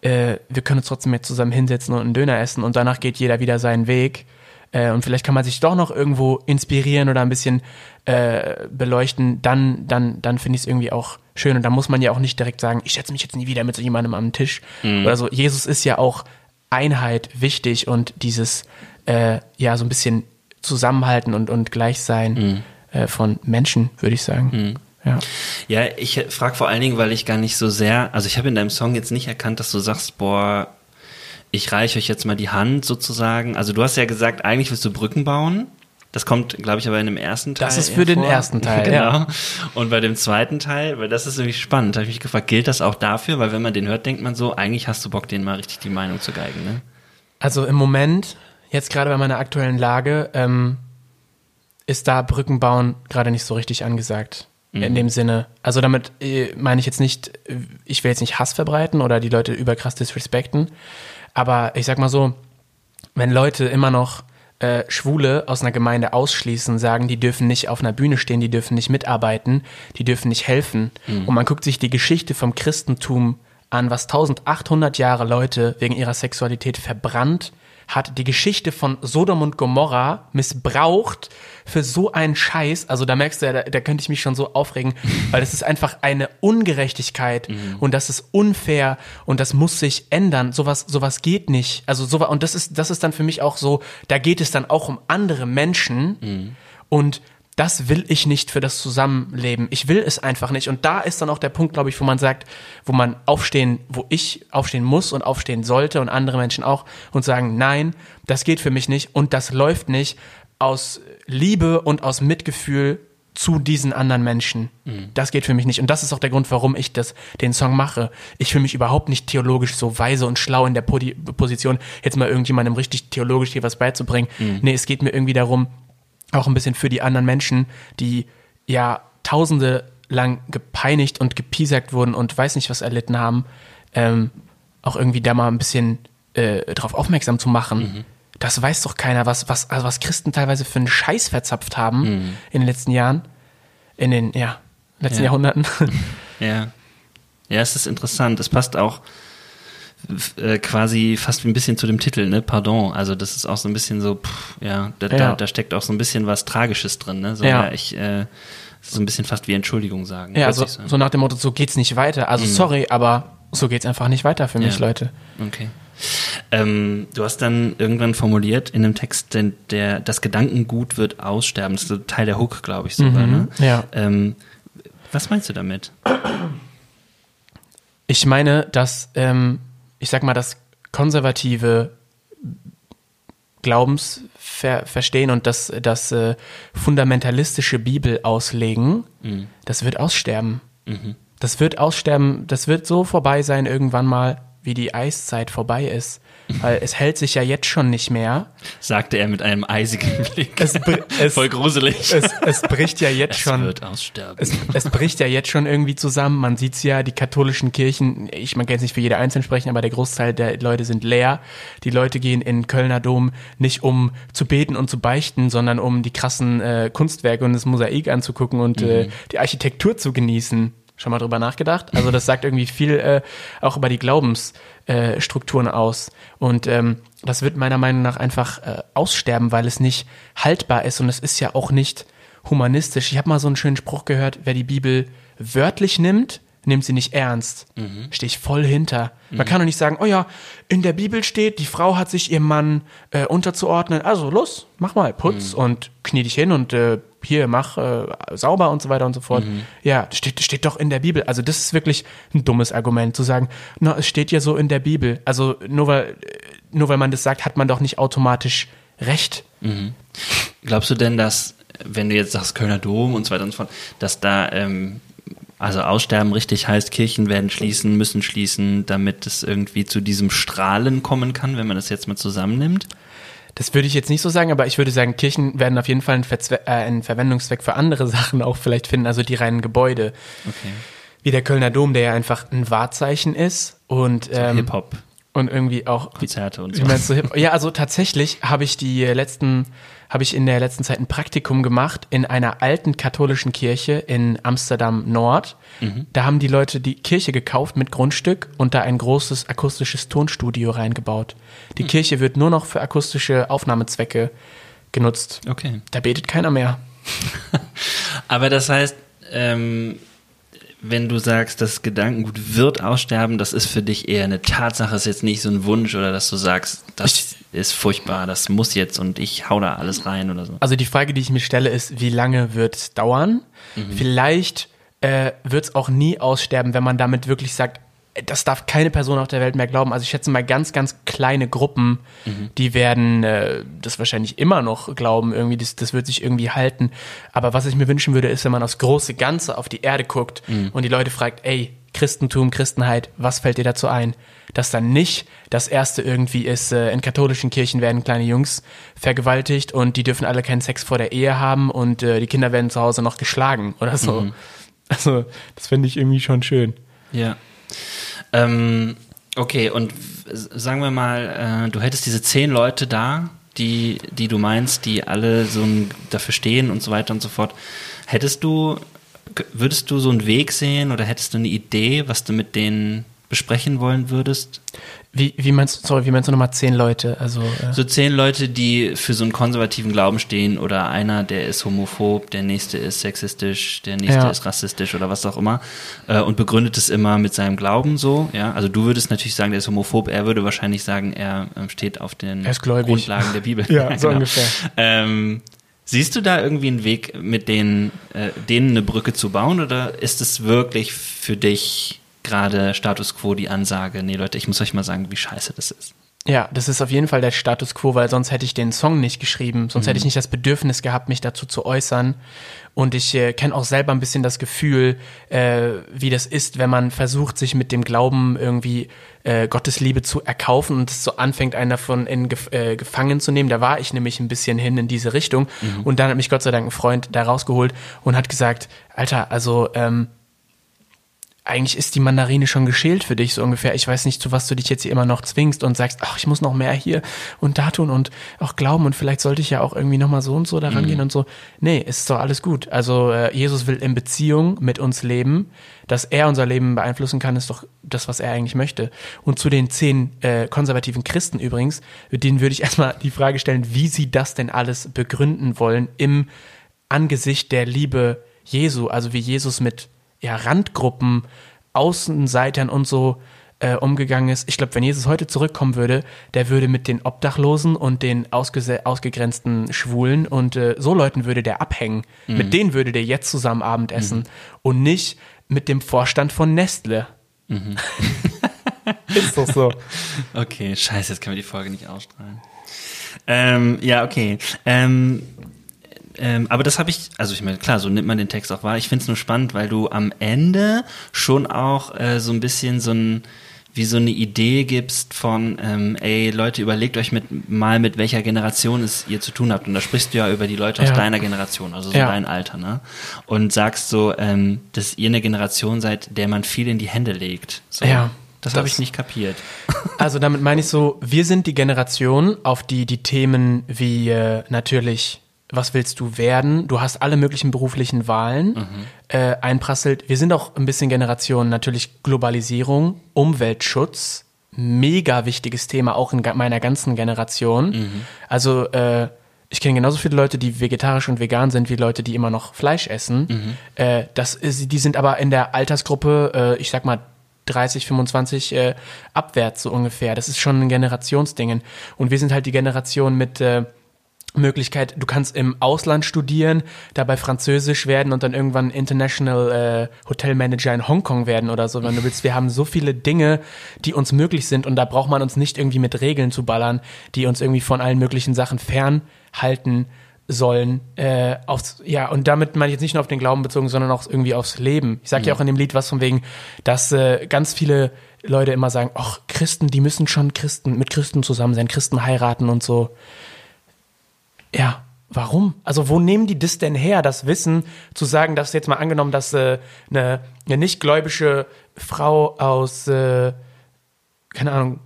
äh, wir können uns trotzdem jetzt zusammen hinsetzen und einen Döner essen und danach geht jeder wieder seinen Weg. Äh, und vielleicht kann man sich doch noch irgendwo inspirieren oder ein bisschen äh, beleuchten, dann, dann, dann finde ich es irgendwie auch schön. Und da muss man ja auch nicht direkt sagen, ich setze mich jetzt nie wieder mit so jemandem am Tisch. Oder so. Jesus ist ja auch Einheit wichtig und dieses äh, ja so ein bisschen Zusammenhalten und, und Gleichsein äh, von Menschen, würde ich sagen. Ja. Ja, ich frage vor allen Dingen, weil ich gar nicht so sehr, also ich habe in deinem Song jetzt nicht erkannt, dass du sagst, boah, ich reiche euch jetzt mal die Hand sozusagen. Also du hast ja gesagt, eigentlich willst du Brücken bauen. Das kommt, glaube ich, aber in dem ersten Teil. Das ist für den hervor. ersten Teil, [laughs] genau. ja. Und bei dem zweiten Teil, weil das ist irgendwie spannend, habe ich mich gefragt, gilt das auch dafür? Weil wenn man den hört, denkt man so, eigentlich hast du Bock, denen mal richtig die Meinung zu geigen, ne? Also im Moment, jetzt gerade bei meiner aktuellen Lage, ähm, ist da Brückenbauen gerade nicht so richtig angesagt. In dem Sinne. Also damit äh, meine ich jetzt nicht, äh, ich will jetzt nicht Hass verbreiten oder die Leute überkrass disrespekten. Aber ich sag mal so, wenn Leute immer noch äh, Schwule aus einer Gemeinde ausschließen, sagen, die dürfen nicht auf einer Bühne stehen, die dürfen nicht mitarbeiten, die dürfen nicht helfen. Und man guckt sich die Geschichte vom Christentum an, was 1800 Jahre Leute wegen ihrer Sexualität verbrannt hat, die Geschichte von Sodom und Gomorra missbraucht für so einen Scheiß. Also da merkst du ja, da, da könnte ich mich schon so aufregen, [laughs] weil das ist einfach eine Ungerechtigkeit und das ist unfair und das muss sich ändern. Sowas, sowas geht nicht. Also so und das ist, das ist dann für mich auch so. Da geht es dann auch um andere Menschen und das will ich nicht für das Zusammenleben. Ich will es einfach nicht. Und da ist dann auch der Punkt, glaube ich, wo man sagt, wo man aufstehen, wo ich aufstehen muss und aufstehen sollte und andere Menschen auch und sagen, nein, das geht für mich nicht und das läuft nicht aus Liebe und aus Mitgefühl zu diesen anderen Menschen. Das geht für mich nicht. Und das ist auch der Grund, warum ich das, den Song mache. Ich fühle mich überhaupt nicht theologisch so weise und schlau in der Podi Position, jetzt mal irgendjemandem richtig theologisch hier was beizubringen. Nee, es geht mir irgendwie darum, auch ein bisschen für die anderen Menschen, die ja tausende lang gepeinigt und gepiesackt wurden und weiß nicht was erlitten haben, ähm, auch irgendwie da mal ein bisschen äh, drauf aufmerksam zu machen. Das weiß doch keiner, was, was, also was Christen teilweise für einen Scheiß verzapft haben in den letzten Jahren, in den, ja, letzten Ja. Jahrhunderten. [laughs] Ja. Ja, es ist interessant. Es passt auch äh, quasi fast wie ein bisschen zu dem Titel, ne? Pardon. Also das ist auch so ein bisschen so, pff, ja, da, Da, Ja. da steckt auch so ein bisschen was Tragisches drin, ne? So, Ja. ja. ich, äh, so ein bisschen fast wie Entschuldigung sagen. ja, also so nach dem Motto, so geht's nicht weiter. Also sorry, aber so geht's einfach nicht weiter für mich, Ja. Leute. Okay. Ähm, du hast dann irgendwann formuliert in dem Text, denn der, das Gedankengut wird aussterben. Das ist so Teil der Hook, glaube ich sogar. Ne? ja. Ähm, was meinst du damit? Ich meine, dass, ähm, ich sag mal, das konservative Glaubensverstehen und das, das äh, fundamentalistische Bibel auslegen, das wird aussterben. Das wird aussterben, das wird so vorbei sein irgendwann mal, wie die Eiszeit vorbei ist. Weil es hält sich ja jetzt schon nicht mehr. Sagte er mit einem eisigen Blick. Es, es, Voll gruselig. es, es bricht ja jetzt Es schon. wird aussterben. es, es bricht ja jetzt schon irgendwie zusammen. Man sieht's ja, die katholischen Kirchen, ich man kann jetzt nicht für jede einzeln sprechen, aber der Großteil der Leute sind leer. Die Leute gehen in den Kölner Dom nicht um zu beten und zu beichten, sondern um die krassen äh, Kunstwerke und das Mosaik anzugucken und äh, die Architektur zu genießen. Schon mal drüber nachgedacht? Also das sagt irgendwie viel äh, auch über die Glaubensstrukturen äh, aus. Und ähm, das wird meiner Meinung nach einfach äh, aussterben, weil es nicht haltbar ist und es ist ja auch nicht humanistisch. Ich habe mal so einen schönen Spruch gehört, wer die Bibel wörtlich nimmt, nimmt sie nicht ernst. Stehe ich voll hinter. Man kann doch nicht sagen, oh ja, in der Bibel steht, die Frau hat sich ihrem Mann äh, unterzuordnen. Also los, mach mal, putz und knie dich hin und äh, hier, mach äh, sauber und so weiter und so fort. Ja, das steht, steht doch in der Bibel. Also das ist wirklich ein dummes Argument, zu sagen, na, es steht ja so in der Bibel. Also nur weil, äh, nur weil man das sagt, hat man doch nicht automatisch Recht. Glaubst du denn, dass, wenn du jetzt sagst Kölner Dom und so weiter und so fort, dass da, ähm, also Aussterben richtig heißt, Kirchen werden schließen, müssen schließen, damit es irgendwie zu diesem Strahlen kommen kann, wenn man das jetzt mal zusammennimmt? Das würde ich jetzt nicht so sagen, aber ich würde sagen, Kirchen werden auf jeden Fall einen, Verzwe äh, einen Verwendungszweck für andere [laughs] Sachen auch vielleicht finden, also die reinen Gebäude. Okay. Wie der Kölner Dom, der ja einfach ein Wahrzeichen ist und, ähm, Hip-Hop, und irgendwie auch. Konzerte und Wie so. meinst du Hip Ja, also tatsächlich habe ich die letzten, habe ich in der letzten Zeit ein Praktikum gemacht in einer alten katholischen Kirche in Amsterdam Nord. Da haben die Leute die Kirche gekauft mit Grundstück und da ein großes akustisches Tonstudio reingebaut. Die Kirche wird nur noch für akustische Aufnahmezwecke genutzt. Okay. Da betet keiner mehr. [laughs] Aber das heißt, ähm, wenn du sagst, das Gedankengut wird aussterben, das ist für dich eher eine Tatsache, ist jetzt nicht so ein Wunsch oder dass du sagst, das ist furchtbar, das muss jetzt und ich hau da alles rein oder so. Also die Frage, die ich mir stelle, ist, wie lange wird es dauern? Mhm. Vielleicht äh, wird es auch nie aussterben, wenn man damit wirklich sagt, das darf keine Person auf der Welt mehr glauben. Also ich schätze mal ganz, ganz kleine Gruppen, mhm. die werden äh, das wahrscheinlich immer noch glauben. Irgendwie, das, das wird sich irgendwie halten. Aber was ich mir wünschen würde, ist, wenn man aufs große Ganze auf die Erde guckt mhm. und die Leute fragt, ey, Christentum, Christenheit, was fällt dir dazu ein? Dass dann nicht das erste irgendwie ist, äh, in katholischen Kirchen werden kleine Jungs vergewaltigt und die dürfen alle keinen Sex vor der Ehe haben und äh, die Kinder werden zu Hause noch geschlagen oder so. Mhm. [laughs] Also, das finde ich irgendwie schon schön. Ja. Ähm, okay, und sagen wir mal, äh, du hättest diese zehn Leute da, die, die du meinst, die alle so ein, dafür stehen und so weiter und so fort. Hättest du, würdest du so einen Weg sehen oder hättest du eine Idee, was du mit denen besprechen wollen würdest? Wie, wie meinst du, sorry, wie meinst du nochmal zehn Leute? Also, äh so zehn Leute, die für so einen konservativen Glauben stehen oder einer, der ist homophob, der nächste ist sexistisch, der nächste ja. ist rassistisch oder was auch immer äh, und begründet es immer mit seinem Glauben so, ja. Also du würdest natürlich sagen, der ist homophob, er würde wahrscheinlich sagen, er äh, steht auf den Grundlagen der Bibel. [laughs] ja, [laughs] so genau. ungefähr. Ähm, Siehst du da irgendwie einen Weg, mit denen, äh, denen eine Brücke zu bauen oder ist es wirklich für dich gerade Status Quo die Ansage, nee Leute, ich muss euch mal sagen, wie scheiße das ist. Ja, das ist auf jeden Fall der Status quo, weil sonst hätte ich den Song nicht geschrieben, sonst mhm. hätte ich nicht das Bedürfnis gehabt, mich dazu zu äußern. Und ich äh, kenne auch selber ein bisschen das Gefühl, äh, wie das ist, wenn man versucht, sich mit dem Glauben irgendwie äh, Gottes Liebe zu erkaufen und es so anfängt, einen davon in Gef äh, gefangen zu nehmen. Da war ich nämlich ein bisschen hin in diese Richtung. Mhm. Und dann hat mich Gott sei Dank ein Freund da rausgeholt und hat gesagt, Alter, also ähm, eigentlich ist die Mandarine schon geschält für dich, so ungefähr. Ich weiß nicht, zu was du dich jetzt hier immer noch zwingst und sagst, ach, ich muss noch mehr hier und da tun und auch glauben und vielleicht sollte ich ja auch irgendwie nochmal so und so daran mhm. gehen und so. Nee, ist doch alles gut. Also äh, Jesus will in Beziehung mit uns leben. Dass er unser Leben beeinflussen kann, ist doch das, was er eigentlich möchte. Und zu den zehn äh, konservativen Christen übrigens, denen würde ich [laughs] erstmal die Frage stellen, wie sie das denn alles begründen wollen im Angesicht der Liebe Jesu, also wie Jesus mit ja, Randgruppen, Außenseitern und so äh, umgegangen ist. Ich glaube, wenn Jesus heute zurückkommen würde, der würde mit den Obdachlosen und den ausgegrenzten Schwulen und äh, so Leuten würde der abhängen. Mhm. Mit denen würde der jetzt zusammen Abendessen mhm. und nicht mit dem Vorstand von Nestle. Mhm. [laughs] ist doch so. Okay, scheiße, jetzt können wir die Folge nicht ausstrahlen. Ähm, ja, okay. Ähm, ähm, aber das habe ich, also ich meine, klar, so nimmt man den Text auch wahr. Ich finde es nur spannend, weil du am Ende schon auch äh, so ein bisschen so ein wie so eine Idee gibst von, ähm, ey Leute, überlegt euch mit, mal, mit welcher Generation es ihr zu tun habt. Und da sprichst du ja über die Leute aus ja. deiner Generation, also so ja. dein Alter, ne? Und sagst so, ähm, dass ihr eine Generation seid, der man viel in die Hände legt. So. Ja. Das, das habe ich nicht kapiert. [laughs] Also damit meine ich so, wir sind die Generation, auf die die Themen wie äh, natürlich was willst du werden? Du hast alle möglichen beruflichen Wahlen mhm. äh, einprasselt. Wir sind auch ein bisschen Generation natürlich Globalisierung, Umweltschutz, mega wichtiges Thema auch in meiner ganzen Generation. Mhm. Also äh, ich kenne genauso viele Leute, die vegetarisch und vegan sind, wie Leute, die immer noch Fleisch essen. Mhm. Äh, das ist, die sind aber in der Altersgruppe, äh, ich sag mal 30, 25 äh, abwärts so ungefähr. Das ist schon ein Generationsdingen. Und wir sind halt die Generation mit äh, Möglichkeit, du kannst im Ausland studieren, dabei Französisch werden und dann irgendwann International äh, Hotel Manager in Hongkong werden oder so, wenn du willst. Wir haben so viele Dinge, die uns möglich sind und da braucht man uns nicht irgendwie mit Regeln zu ballern, die uns irgendwie von allen möglichen Sachen fernhalten sollen. Äh, aufs, ja, und damit meine ich jetzt nicht nur auf den Glauben bezogen, sondern auch irgendwie aufs Leben. Ich sage mhm. ja auch in dem Lied was von wegen, dass äh, ganz viele Leute immer sagen, ach, Christen, die müssen schon Christen mit Christen zusammen sein, Christen heiraten und so. Ja, warum? Also wo nehmen die das denn her, das Wissen, zu sagen, dass jetzt mal angenommen, dass äh, eine, eine nichtgläubische Frau aus, äh, keine Ahnung,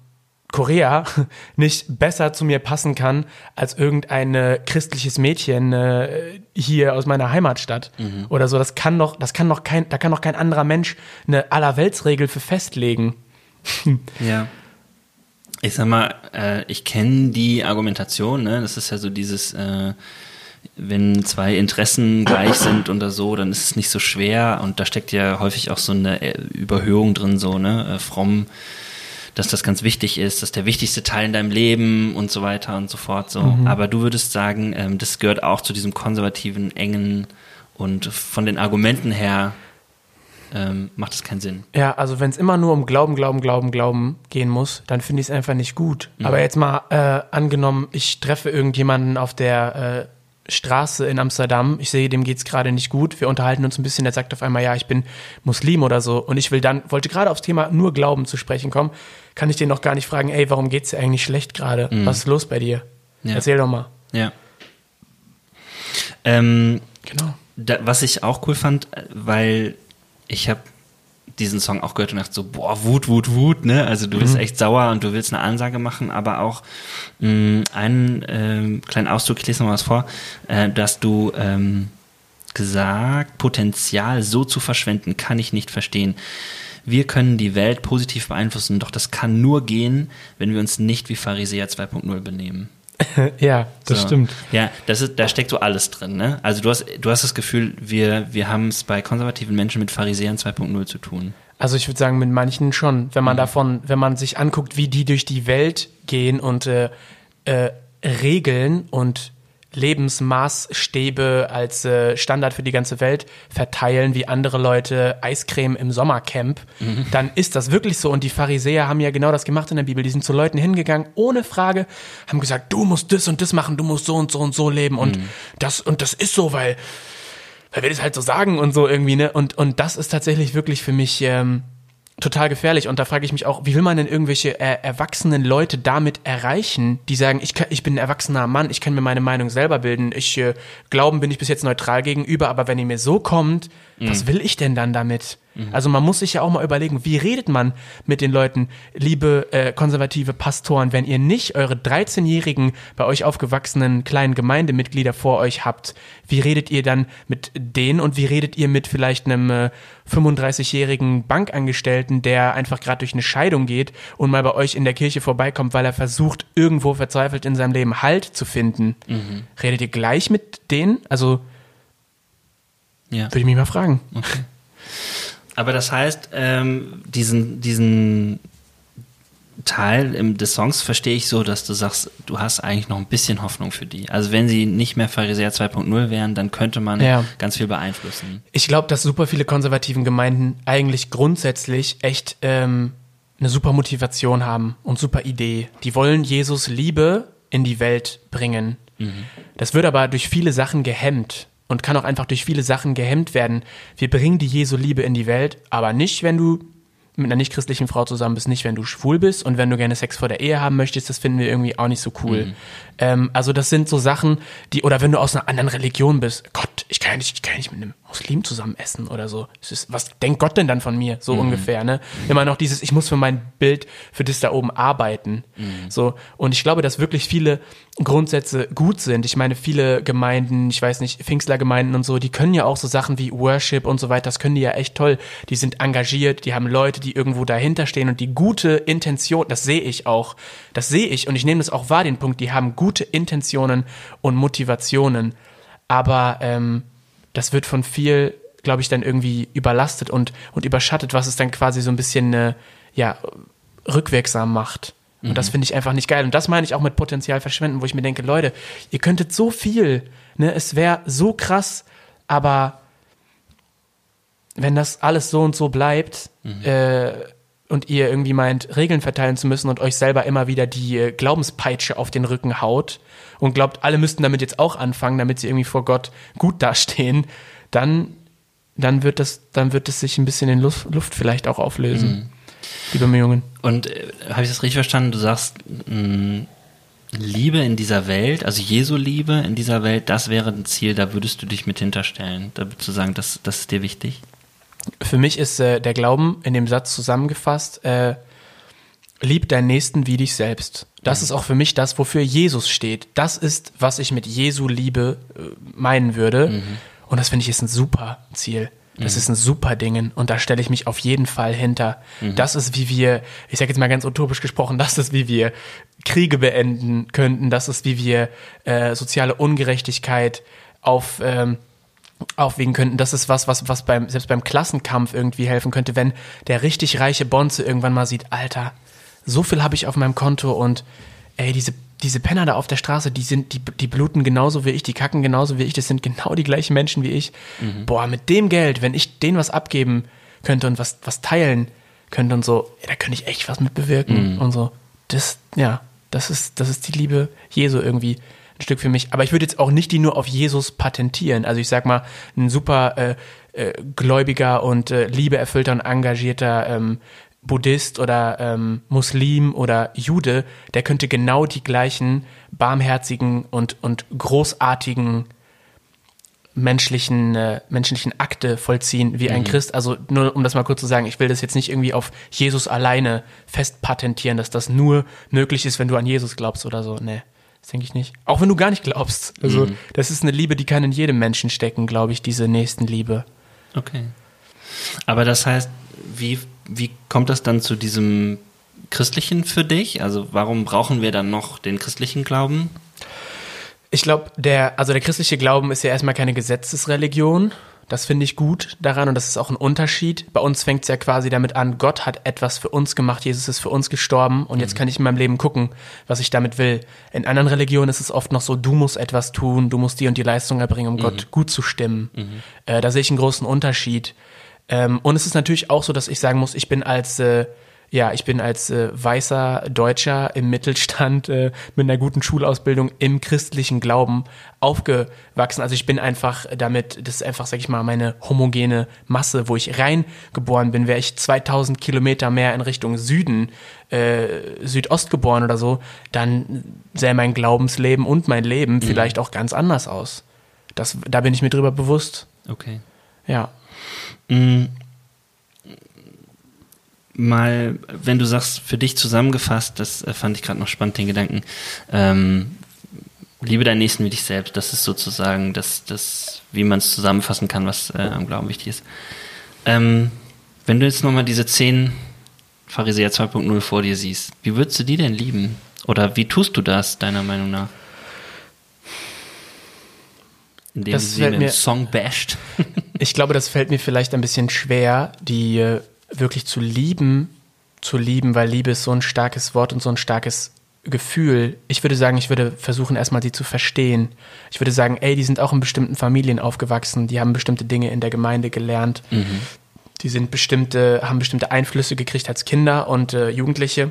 Korea [laughs] nicht besser zu mir passen kann als irgendein äh, christliches Mädchen äh, hier aus meiner Heimatstadt mhm. oder so. Das kann doch, das kann doch kein, da kann doch kein anderer Mensch eine Allerweltsregel für festlegen. [laughs] Ja ich sag mal, äh, ich kenne die Argumentation, ne? Das ist ja so dieses, äh, wenn zwei Interessen gleich sind oder so, dann ist es nicht so schwer und da steckt ja häufig auch so eine äh, Überhöhung drin, so, ne? Äh, fromm dass das ganz wichtig ist, dass der wichtigste Teil in deinem Leben und so weiter und so fort. So. Mhm. Aber du würdest sagen, ähm, das gehört auch zu diesem konservativen, engen und von den Argumenten her ähm, macht es keinen Sinn. Ja, also wenn es immer nur um Glauben, Glauben, Glauben, Glauben gehen muss, dann finde ich es einfach nicht gut. Aber jetzt mal äh, angenommen, ich treffe irgendjemanden auf der äh, Straße in Amsterdam, ich sehe, dem geht's gerade nicht gut, wir unterhalten uns ein bisschen, der sagt auf einmal, ja, ich bin Muslim oder so und ich will dann, wollte gerade aufs Thema nur Glauben zu sprechen kommen, kann ich den noch gar nicht fragen, ey, warum geht's dir eigentlich schlecht gerade? Was ist los bei dir? Ja. Erzähl doch mal. Ja. Ähm, Genau. da, was ich auch cool fand, äh, weil ich habe diesen Song auch gehört und dachte so, boah, Wut, Wut, Wut, ne? Also du bist echt sauer und du willst eine Ansage machen, aber auch mh, einen ähm, kleinen Ausdruck, ich lese noch mal was vor, äh, dass du ähm, gesagt, Potenzial so zu verschwenden, kann ich nicht verstehen. Wir können die Welt positiv beeinflussen, doch das kann nur gehen, wenn wir uns nicht wie Pharisäer 2.0 benehmen. [laughs] ja, das So. stimmt. Ja, das ist, da steckt so alles drin, ne? Also du hast, du hast das Gefühl, wir, wir haben es bei konservativen Menschen mit Pharisäern 2.0 zu tun. Also ich würde sagen, mit manchen schon. Wenn man Mhm. davon, wenn man sich anguckt, wie die durch die Welt gehen und äh, äh, Regeln und Lebensmaßstäbe als äh, Standard für die ganze Welt verteilen, wie andere Leute Eiscreme im Sommercamp, Mhm. dann ist das wirklich so. Und die Pharisäer haben ja genau das gemacht in der Bibel. Die sind zu Leuten hingegangen, ohne Frage, haben gesagt, du musst das und das machen, du musst so und so und so leben und Mhm. das und das ist so, weil weil wir das halt so sagen und so irgendwie, ne? Und, und das ist tatsächlich wirklich für mich ähm, total gefährlich. Und da frage ich mich auch, wie will man denn irgendwelche äh, erwachsenen Leute damit erreichen, die sagen, ich, kann, ich bin ein erwachsener Mann, ich kann mir meine Meinung selber bilden, ich äh, glauben bin ich bis jetzt neutral gegenüber, aber wenn ihr mir so kommt, was will ich denn dann damit? Also man muss sich ja auch mal überlegen, wie redet man mit den Leuten, liebe äh, konservative Pastoren, wenn ihr nicht eure 13-jährigen, bei euch aufgewachsenen kleinen Gemeindemitglieder vor euch habt, wie redet ihr dann mit denen und wie redet ihr mit vielleicht einem äh, 35-jährigen Bankangestellten, der einfach gerade durch eine Scheidung geht und mal bei euch in der Kirche vorbeikommt, weil er versucht, irgendwo verzweifelt in seinem Leben Halt zu finden? Redet ihr gleich mit denen? Also Ja. würde ich mich mal fragen. Aber das heißt, ähm, diesen, diesen Teil des Songs verstehe ich so, dass du sagst, du hast eigentlich noch ein bisschen Hoffnung für die. Also wenn sie nicht mehr Pharisäer 2.0 wären, dann könnte man Ja. ganz viel beeinflussen. Ich glaube, dass super viele konservativen Gemeinden eigentlich grundsätzlich echt ähm, eine super Motivation haben und super Idee. Die wollen Jesus Liebe in die Welt bringen. Das wird aber durch viele Sachen gehemmt und kann auch einfach durch viele Sachen gehemmt werden. Wir bringen die Jesu Liebe in die Welt, aber nicht, wenn du mit einer nichtchristlichen Frau zusammen bist, nicht, wenn du schwul bist und wenn du gerne Sex vor der Ehe haben möchtest, das finden wir irgendwie auch nicht so cool. Ähm, also das sind so Sachen, die, oder wenn du aus einer anderen Religion bist, Gott, ich kann ja nicht, ich kann ja nicht mit einem Muslim zusammen essen oder so. Ist, was denkt Gott denn dann von mir? So ungefähr, ne? Immer noch dieses, ich muss für mein Bild, für das da oben arbeiten. So. Und ich glaube, dass wirklich viele Grundsätze gut sind. Ich meine, viele Gemeinden, ich weiß nicht, Pfingstlergemeinden und so, die können ja auch so Sachen wie Worship und so weiter, das können die ja echt toll. Die sind engagiert, die haben Leute, die irgendwo dahinter stehen und die gute Intention, das sehe ich auch, das sehe ich und ich nehme das auch wahr, den Punkt, die haben gute Intentionen und Motivationen, aber ähm, das wird von viel, glaube ich, dann irgendwie überlastet und, und überschattet, was es dann quasi so ein bisschen, äh, ja, rückwirksam macht. Und das finde ich einfach nicht geil. Und das meine ich auch mit Potenzial verschwenden, wo ich mir denke, Leute, ihr könntet so viel, ne, es wäre so krass, aber wenn das alles so und so bleibt, äh, und ihr irgendwie meint, Regeln verteilen zu müssen und euch selber immer wieder die äh, Glaubenspeitsche auf den Rücken haut und glaubt, alle müssten damit jetzt auch anfangen, damit sie irgendwie vor Gott gut dastehen, dann, dann wird das, dann wird es sich ein bisschen in Luft, Luft vielleicht auch auflösen. Die Bemühungen. Und äh, habe ich das richtig verstanden? Du sagst, mh, Liebe in dieser Welt, also Jesu Liebe in dieser Welt, das wäre ein Ziel, da würdest du dich mit hinterstellen. Da würdest du sagen, das, das ist dir wichtig. Für mich ist äh, der Glauben in dem Satz zusammengefasst, äh, lieb deinen Nächsten wie dich selbst. Das ist auch für mich das, wofür Jesus steht. Das ist, was ich mit Jesu Liebe äh, meinen würde. Und das finde ich ist ein super Ziel. Das ist ein super Ding und da stelle ich mich auf jeden Fall hinter. Das ist, wie wir, ich sage jetzt mal ganz utopisch gesprochen, das ist, wie wir Kriege beenden könnten. Das ist, wie wir äh, soziale Ungerechtigkeit auf ähm, aufwiegen könnten. Das ist was, was, was beim, selbst beim Klassenkampf irgendwie helfen könnte, wenn der richtig reiche Bonze irgendwann mal sieht, Alter, so viel habe ich auf meinem Konto und ey, diese, diese Penner da auf der Straße, die sind, die, die bluten genauso wie ich, die kacken genauso wie ich, das sind genau die gleichen Menschen wie ich. Mhm. Boah, mit dem Geld, wenn ich denen was abgeben könnte und was, was teilen könnte und so, ey, da könnte ich echt was mit bewirken mhm. und so. Das, ja, das ist, das ist die Liebe Jesu irgendwie ein Stück für mich. Aber ich würde jetzt auch nicht die nur auf Jesus patentieren. Also ich sag mal, ein super äh, äh, gläubiger und äh, liebeerfüllter und engagierter ähm, Buddhist oder ähm, Muslim oder Jude, der könnte genau die gleichen barmherzigen und, und großartigen menschlichen, äh, menschlichen Akte vollziehen wie ein mhm. Christ. Also nur um das mal kurz zu sagen, ich will das jetzt nicht irgendwie auf Jesus alleine festpatentieren, dass das nur möglich ist, wenn du an Jesus glaubst oder so. Nee. Das denke ich nicht. Auch wenn du gar nicht glaubst. Also, mhm. das ist eine Liebe, die kann in jedem Menschen stecken, glaube ich, diese Nächstenliebe. Okay. Aber das heißt, wie, wie kommt das dann zu diesem christlichen für dich? Also, warum brauchen wir dann noch den christlichen Glauben? Ich glaube, der, also der christliche Glauben ist ja erstmal keine Gesetzesreligion, das finde ich gut daran und das ist auch ein Unterschied. Bei uns fängt es ja quasi damit an, Gott hat etwas für uns gemacht, Jesus ist für uns gestorben und mhm. jetzt kann ich in meinem Leben gucken, was ich damit will. In anderen Religionen ist es oft noch so, du musst etwas tun, du musst die und die Leistung erbringen, um mhm. Gott gut zu stimmen. Mhm. Äh, da sehe ich einen großen Unterschied. Ähm, und es ist natürlich auch so, dass ich sagen muss, ich bin als äh, ja, ich bin als äh, weißer Deutscher im Mittelstand äh, mit einer guten Schulausbildung im christlichen Glauben aufgewachsen. Also ich bin einfach damit, das ist einfach, sag ich mal, meine homogene Masse, wo ich reingeboren bin. Wäre ich 2000 Kilometer mehr in Richtung Süden, äh, Südost geboren oder so, dann sähe mein Glaubensleben und mein Leben mhm. vielleicht auch ganz anders aus. Das, da bin ich mir drüber bewusst. Okay. Ja. Mhm mal, wenn du sagst, für dich zusammengefasst, das äh, fand ich gerade noch spannend, den Gedanken, ähm, liebe deinen Nächsten wie dich selbst, das ist sozusagen das, das wie man es zusammenfassen kann, was äh, am Glauben wichtig ist. Ähm, wenn du jetzt nochmal diese zehn Pharisäer 2.0 vor dir siehst, wie würdest du die denn lieben? Oder wie tust du das, deiner Meinung nach? Indem das sie dem Song basht. [laughs] ich glaube, das fällt mir vielleicht ein bisschen schwer, die äh, wirklich zu lieben, zu lieben, weil Liebe ist so ein starkes Wort und so ein starkes Gefühl. Ich würde sagen, ich würde versuchen, erstmal sie zu verstehen. Ich würde sagen, ey, die sind auch in bestimmten Familien aufgewachsen, die haben bestimmte Dinge in der Gemeinde gelernt. Mhm. Die sind bestimmte, haben bestimmte Einflüsse gekriegt als Kinder und äh, Jugendliche.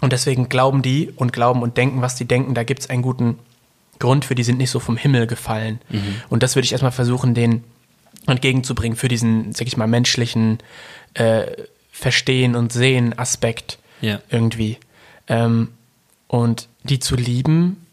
Und deswegen glauben die und glauben und denken, was die denken. Da gibt es einen guten Grund für, die sind nicht so vom Himmel gefallen. Mhm. Und das würde ich erstmal versuchen, denen entgegenzubringen für diesen, sag ich mal, menschlichen äh, Verstehen und Sehen Aspekt ja. irgendwie. Ähm, und die zu lieben,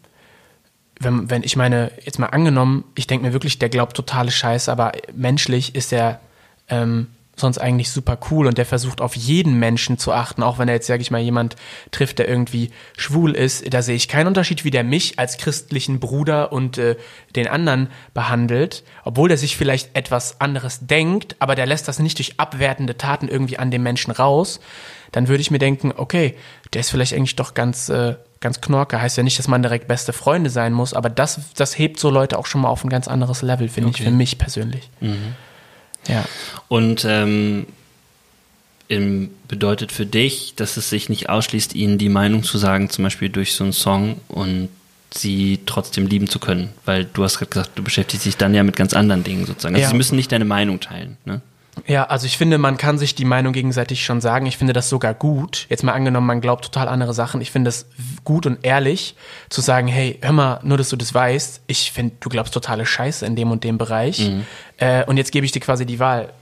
wenn, wenn ich meine, jetzt mal angenommen, ich denke mir wirklich, der glaubt totale Scheiße, aber menschlich ist er ähm, sonst eigentlich super cool und der versucht auf jeden Menschen zu achten, auch wenn er jetzt, sage ich mal, jemand trifft, der irgendwie schwul ist, da sehe ich keinen Unterschied, wie der mich als christlichen Bruder und äh, den anderen behandelt, obwohl der sich vielleicht etwas anderes denkt, aber der lässt das nicht durch abwertende Taten irgendwie an dem Menschen raus, dann würde ich mir denken, okay, der ist vielleicht eigentlich doch ganz, äh, ganz knorke. Heißt ja nicht, dass man direkt beste Freunde sein muss, aber das, das hebt so Leute auch schon mal auf ein ganz anderes Level, finde okay. ich, für mich persönlich. Mhm. Ja. Und ähm, bedeutet für dich, dass es sich nicht ausschließt, ihnen die Meinung zu sagen, zum Beispiel durch so einen Song und sie trotzdem lieben zu können. Weil du hast gerade gesagt, du beschäftigst dich dann ja mit ganz anderen Dingen sozusagen. Also ja. sie müssen nicht deine Meinung teilen. Ne? Ja, also ich finde, man kann sich die Meinung gegenseitig schon sagen. Ich finde das sogar gut. Jetzt mal angenommen, man glaubt total andere Sachen. Ich finde es gut und ehrlich zu sagen, hey, hör mal, nur dass du das weißt, ich finde, du glaubst totale Scheiße in dem und dem Bereich. Mhm. Äh, und jetzt gebe ich dir quasi die Wahl.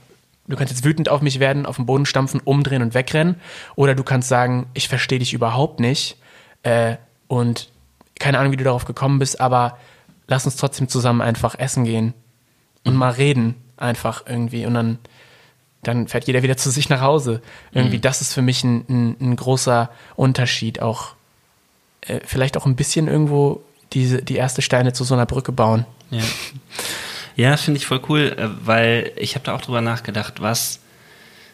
Du kannst jetzt wütend auf mich werden, auf den Boden stampfen, umdrehen und wegrennen. Oder du kannst sagen, ich verstehe dich überhaupt nicht. Äh, und keine Ahnung, wie du darauf gekommen bist, aber lass uns trotzdem zusammen einfach essen gehen und mhm. mal reden einfach irgendwie. Und dann dann fährt jeder wieder zu sich nach Hause. Irgendwie, mhm. das ist für mich ein, ein, ein großer Unterschied. Auch äh, vielleicht auch ein bisschen irgendwo diese, die erste Steine zu so einer Brücke bauen. Ja, ja finde ich voll cool, äh, weil ich habe da auch drüber nachgedacht, was,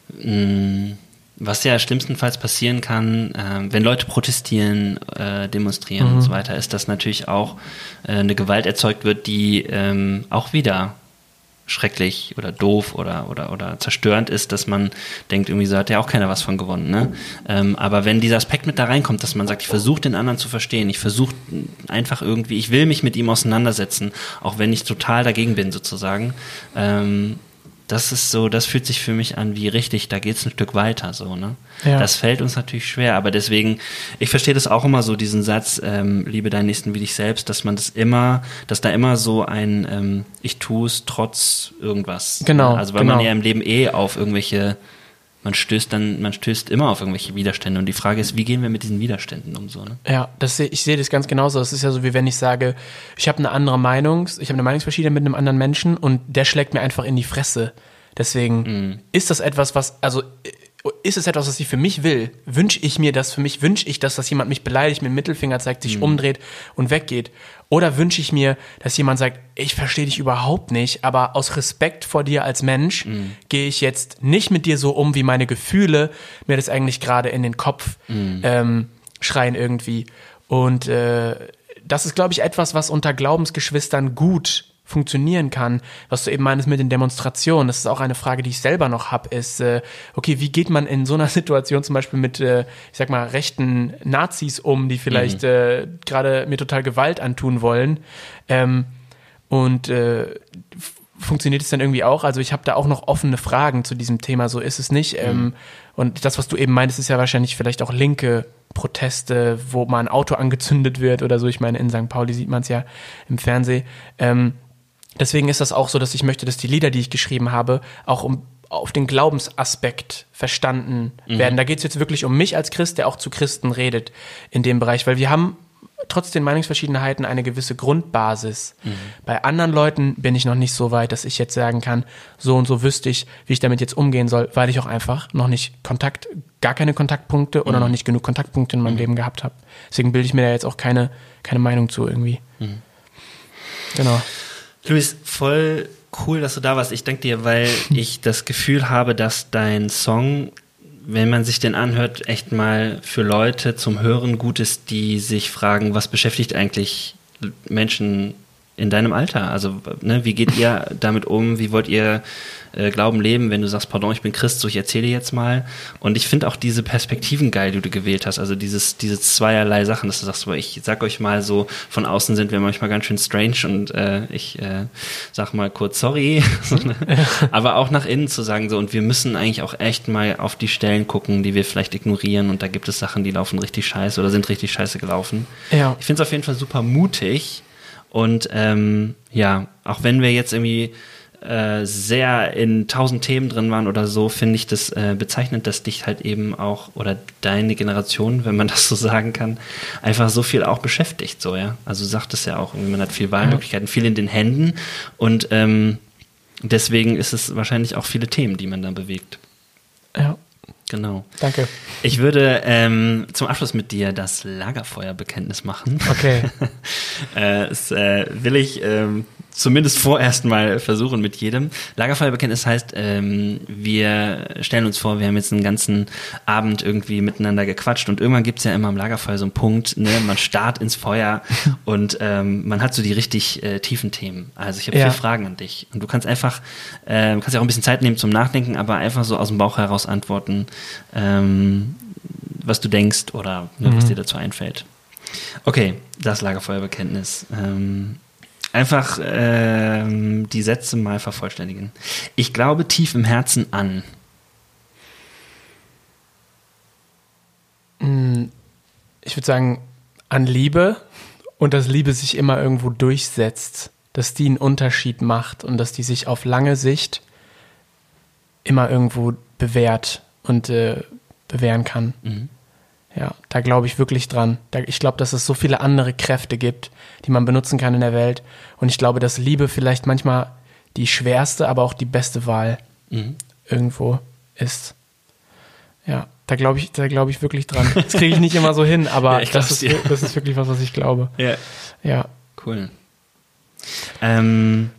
mh, mm, was ja schlimmstenfalls passieren kann, äh, wenn Leute protestieren, äh, demonstrieren mhm. und so weiter, ist, dass natürlich auch äh, eine Gewalt erzeugt wird, die ähm, auch wieder schrecklich oder doof oder, oder, oder zerstörend ist, dass man denkt, irgendwie so hat ja auch keiner was von gewonnen. Ne? Ähm, aber wenn dieser Aspekt mit da reinkommt, dass man sagt, ich versuche den anderen zu verstehen, ich versuche einfach irgendwie, ich will mich mit ihm auseinandersetzen, auch wenn ich total dagegen bin sozusagen, ähm, das ist so, das fühlt sich für mich an wie richtig, da geht's ein Stück weiter, so, ne? Ja. Das fällt uns natürlich schwer, aber deswegen, ich verstehe das auch immer so, diesen Satz, ähm, liebe deinen Nächsten wie dich selbst, dass man das immer, dass da immer so ein, ähm, ich tue es trotz irgendwas. Genau. Also weil genau. man ja im Leben eh auf irgendwelche man stößt dann, man stößt immer auf irgendwelche Widerstände. Und die Frage ist, wie gehen wir mit diesen Widerständen um so, ne? Ja, das, ich sehe das ganz genauso. Es ist ja so, wie wenn ich sage, ich habe eine andere Meinung, ich habe eine Meinungsverschiedenheit mit einem anderen Menschen und der schlägt mir einfach in die Fresse. Deswegen mm. ist das etwas, was, also ist es etwas, was ich für mich will? Wünsche ich mir das? Für mich wünsche ich das, dass jemand mich beleidigt, mit dem Mittelfinger zeigt, sich mhm. umdreht und weggeht? Oder wünsche ich mir, dass jemand sagt, ich verstehe dich überhaupt nicht, aber aus Respekt vor dir als Mensch mhm. gehe ich jetzt nicht mit dir so um, wie meine Gefühle mir das eigentlich gerade in den Kopf mhm. ähm, schreien irgendwie. Und äh, das ist, glaube ich, etwas, was unter Glaubensgeschwistern gut funktionieren kann. Was du eben meinst mit den Demonstrationen, das ist auch eine Frage, die ich selber noch habe, ist, äh, okay, wie geht man in so einer [laughs] Situation zum Beispiel mit, äh, ich sag mal, rechten Nazis um, die vielleicht mhm. äh, gerade mir total Gewalt antun wollen? Ähm, und äh, funktioniert es dann irgendwie auch? Also ich habe da auch noch offene Fragen zu diesem Thema, so ist es nicht. Mhm. Ähm, und das, was du eben meintest, ist ja wahrscheinlich vielleicht auch linke Proteste, wo mal ein Auto angezündet wird oder so. Ich meine, in St. Pauli sieht man es ja im Fernsehen. Ähm, Deswegen ist das auch so, dass ich möchte, dass die Lieder, die ich geschrieben habe, auch um auf den Glaubensaspekt verstanden mhm. werden. Da geht es jetzt wirklich um mich als Christ, der auch zu Christen redet in dem Bereich, weil wir haben trotz den Meinungsverschiedenheiten eine gewisse Grundbasis. Mhm. Bei anderen Leuten bin ich noch nicht so weit, dass ich jetzt sagen kann, so und so wüsste ich, wie ich damit jetzt umgehen soll, weil ich auch einfach noch nicht Kontakt, gar keine Kontaktpunkte oder mhm. noch nicht genug Kontaktpunkte in meinem mhm. Leben gehabt habe. Deswegen bilde ich mir da jetzt auch keine, keine Meinung zu irgendwie. Mhm. Genau. Luis, voll cool, dass du da warst. Ich danke dir, weil [laughs] ich das Gefühl habe, dass dein Song, wenn man sich den anhört, echt mal für Leute zum Hören gut ist, die sich fragen, was beschäftigt eigentlich Menschen in deinem Alter? Also, ne, wie geht ihr damit um? Wie wollt ihr äh, Glauben leben, wenn du sagst, pardon, ich bin Christ, so ich erzähle jetzt mal. Und ich finde auch diese Perspektiven geil, die du gewählt hast. Also dieses, diese zweierlei Sachen, dass du sagst, ich sag euch mal so, von außen sind wir manchmal ganz schön strange und äh, ich äh, sag mal kurz sorry. [laughs] Ne? Aber auch nach innen zu sagen, so, und wir müssen eigentlich auch echt mal auf die Stellen gucken, die wir vielleicht ignorieren. Und da gibt es Sachen, die laufen richtig scheiße oder sind richtig scheiße gelaufen. Ja. Ich finde es auf jeden Fall super mutig. Und ähm, ja, auch wenn wir jetzt irgendwie äh, sehr in tausend Themen drin waren oder so, finde ich das äh, bezeichnend, dass dich halt eben auch oder deine Generation, wenn man [laughs] das so sagen kann, einfach so viel auch beschäftigt, so ja. Also du sagtest ja auch, man hat viel Wahlmöglichkeiten, viel in den Händen und ähm, deswegen ist es wahrscheinlich auch viele Themen, die man da bewegt. Ja. Genau. Danke. Ich würde ähm, zum Abschluss mit dir das Lagerfeuerbekenntnis machen. Okay. [laughs] äh, das äh, will ich ähm, zumindest vorerst mal versuchen mit jedem. Lagerfeuerbekenntnis heißt, ähm, wir stellen uns vor, wir haben jetzt einen ganzen Abend irgendwie miteinander gequatscht und irgendwann gibt's ja immer am Lagerfeuer so einen Punkt, ne, man starrt ins Feuer [laughs] und ähm, man hat so die richtig äh, tiefen Themen. Also ich habe ja. vier Fragen an dich und du kannst einfach, äh, kannst ja auch ein bisschen Zeit nehmen zum Nachdenken, aber einfach so aus dem Bauch heraus antworten, ähm, was du denkst oder ne, was mhm. dir dazu einfällt. Okay, das Lagerfeuerbekenntnis. Ähm, einfach ähm, die Sätze mal vervollständigen. Ich glaube tief im Herzen an. Hm, ich würde sagen, an Liebe und dass Liebe sich immer irgendwo durchsetzt, dass die einen Unterschied macht und dass die sich auf lange Sicht immer irgendwo bewährt und äh, bewähren kann. Mhm. Ja, da glaube ich wirklich dran. Da, ich glaube, dass es so viele andere Kräfte gibt, die man benutzen kann in der Welt. Und ich glaube, dass Liebe vielleicht manchmal die schwerste, aber auch die beste Wahl mhm. irgendwo ist. Ja, da glaube ich, da glaube ich wirklich dran. Das kriege ich nicht immer so hin, aber [laughs] ja, das, ist, das ist wirklich was, was ich glaube. Ja. Ja. Cool. Ähm,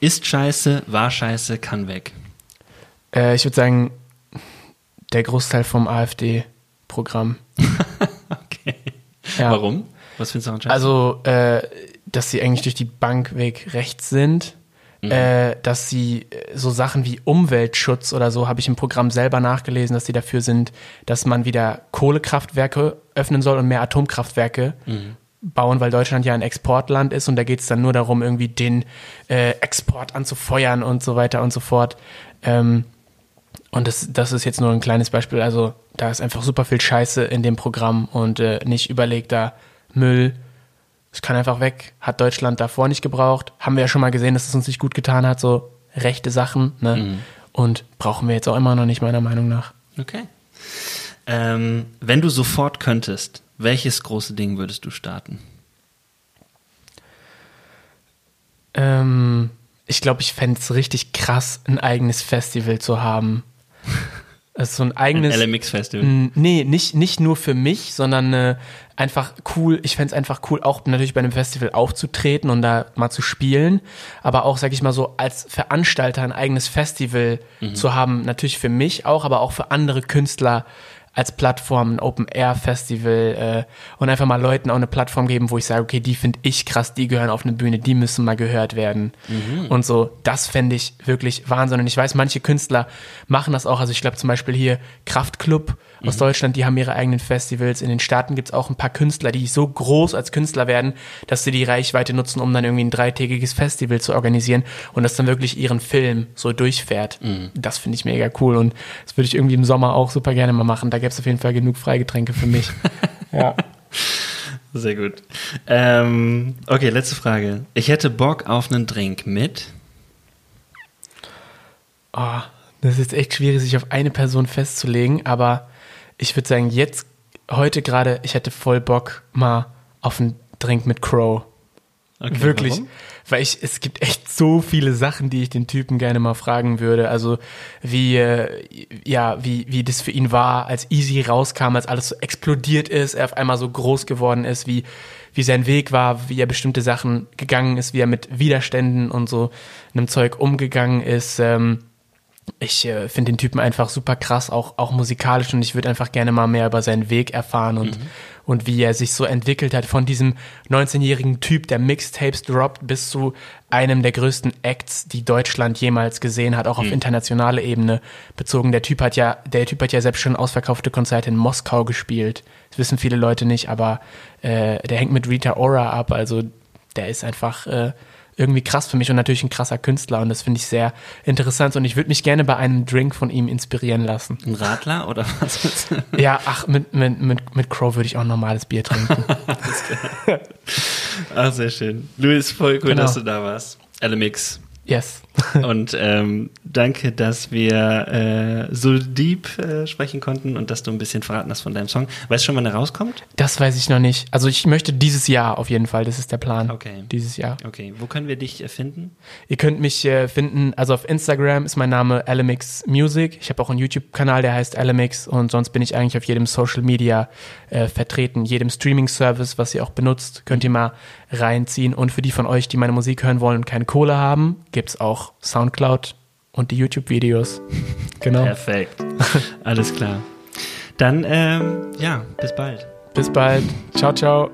ist scheiße, war scheiße, kann weg. Äh, ich würde sagen, der Großteil vom AfD Programm. [laughs] okay. Ja. Warum? Was findest du daran Also, äh, dass sie eigentlich durch die Bank weg rechts sind. äh, dass sie äh, so Sachen wie Umweltschutz oder so, habe ich im Programm selber nachgelesen, dass sie dafür sind, dass man wieder Kohlekraftwerke öffnen soll und mehr Atomkraftwerke bauen, weil Deutschland ja ein Exportland ist und da geht es dann nur darum, irgendwie den äh, Export anzufeuern und so weiter und so fort. Ähm, und das, das ist jetzt nur ein kleines Beispiel. Also da ist einfach super viel Scheiße in dem Programm und äh, nicht überlegter Müll. Es kann einfach weg. Hat Deutschland davor nicht gebraucht. Haben wir ja schon mal gesehen, dass es uns nicht gut getan hat. So rechte Sachen. Ne? Und brauchen wir jetzt auch immer noch nicht, meiner Meinung nach. Okay. Ähm, wenn du sofort könntest, welches große Ding würdest du starten? Ähm, ich glaube, ich fände es richtig krass, ein eigenes Festival zu haben. Also so ein eigenes. Ein LMX-Festival. Nee, nicht, nicht nur für mich, sondern äh, einfach cool. Ich fänd's einfach cool, auch natürlich bei einem Festival aufzutreten und da mal zu spielen. Aber auch, sag ich mal so, als Veranstalter ein eigenes Festival zu haben. Natürlich für mich auch, aber auch für andere Künstler als Plattform, ein Open-Air-Festival äh, und einfach mal Leuten auch eine Plattform geben, wo ich sage, okay, die finde ich krass, die gehören auf eine Bühne, die müssen mal gehört werden. Und so, das fände ich wirklich Wahnsinn. Und ich weiß, manche Künstler machen das auch. Also ich glaube zum Beispiel hier Kraftklub aus Deutschland, die haben ihre eigenen Festivals. In den Staaten gibt's auch ein paar Künstler, die so groß als Künstler werden, dass sie die Reichweite nutzen, um dann irgendwie ein dreitägiges Festival zu organisieren und das dann wirklich ihren Film so durchfährt. Das finde ich mega cool und das würde ich irgendwie im Sommer auch super gerne mal machen. Da gäbe es auf jeden Fall genug Freigetränke für mich. [laughs] ja. Sehr gut. Ähm, okay, letzte Frage. Ich hätte Bock auf einen Drink mit. Oh, das ist jetzt echt schwierig, sich auf eine Person festzulegen, aber ich würde sagen, jetzt, heute gerade, ich hätte voll Bock mal auf einen Drink mit Crow. Okay, Wirklich. warum? Weil ich, es gibt echt so viele Sachen, die ich den Typen gerne mal fragen würde. Also wie, äh, ja, wie, wie das für ihn war, als Easy rauskam, als alles so explodiert ist, er auf einmal so groß geworden ist, wie, wie sein Weg war, wie er bestimmte Sachen gegangen ist, wie er mit Widerständen und so einem Zeug umgegangen ist. Ähm, ich äh, finde den Typen einfach super krass, auch, auch musikalisch. Und ich würde einfach gerne mal mehr über seinen Weg erfahren und, und wie er sich so entwickelt hat. Von diesem 19-jährigen Typ, der Mixtapes droppt, bis zu einem der größten Acts, die Deutschland jemals gesehen hat, auch auf internationaler Ebene bezogen. Der Typ hat ja, der Typ hat ja selbst schon ausverkaufte Konzerte in Moskau gespielt. Das wissen viele Leute nicht, aber äh, der hängt mit Rita Ora ab, also der ist einfach äh, irgendwie krass für mich und natürlich ein krasser Künstler und das finde ich sehr interessant und ich würde mich gerne bei einem Drink von ihm inspirieren lassen. Ein Radler oder was? [laughs] Ja, ach, mit, mit, mit, mit Crow würde ich auch ein normales Bier trinken. [laughs] Ach, sehr schön. Luis, voll cool, Genau. dass du da warst. LMX. Yes. [laughs] Und ähm, danke, dass wir äh, so deep äh, sprechen konnten und dass du ein bisschen verraten hast von deinem Song. Weißt du schon, wann er rauskommt? Das weiß ich noch nicht. Also ich möchte dieses Jahr auf jeden Fall, das ist der Plan. Okay. Dieses Jahr. Okay, wo können wir dich äh, finden? Ihr könnt mich äh, finden, also auf Instagram ist mein Name LMX Music. Ich habe auch einen YouTube-Kanal, der heißt LMX und sonst bin ich eigentlich auf jedem Social Media äh, vertreten. Jedem Streaming-Service, was ihr auch benutzt, könnt ihr mal reinziehen. Und für die von euch, die meine Musik hören wollen und keine Kohle haben, gibt's auch Soundcloud und die YouTube-Videos. [laughs] genau. Perfekt. Alles klar. Dann, ähm, ja, bis bald. Bis bald. Ciao, ciao.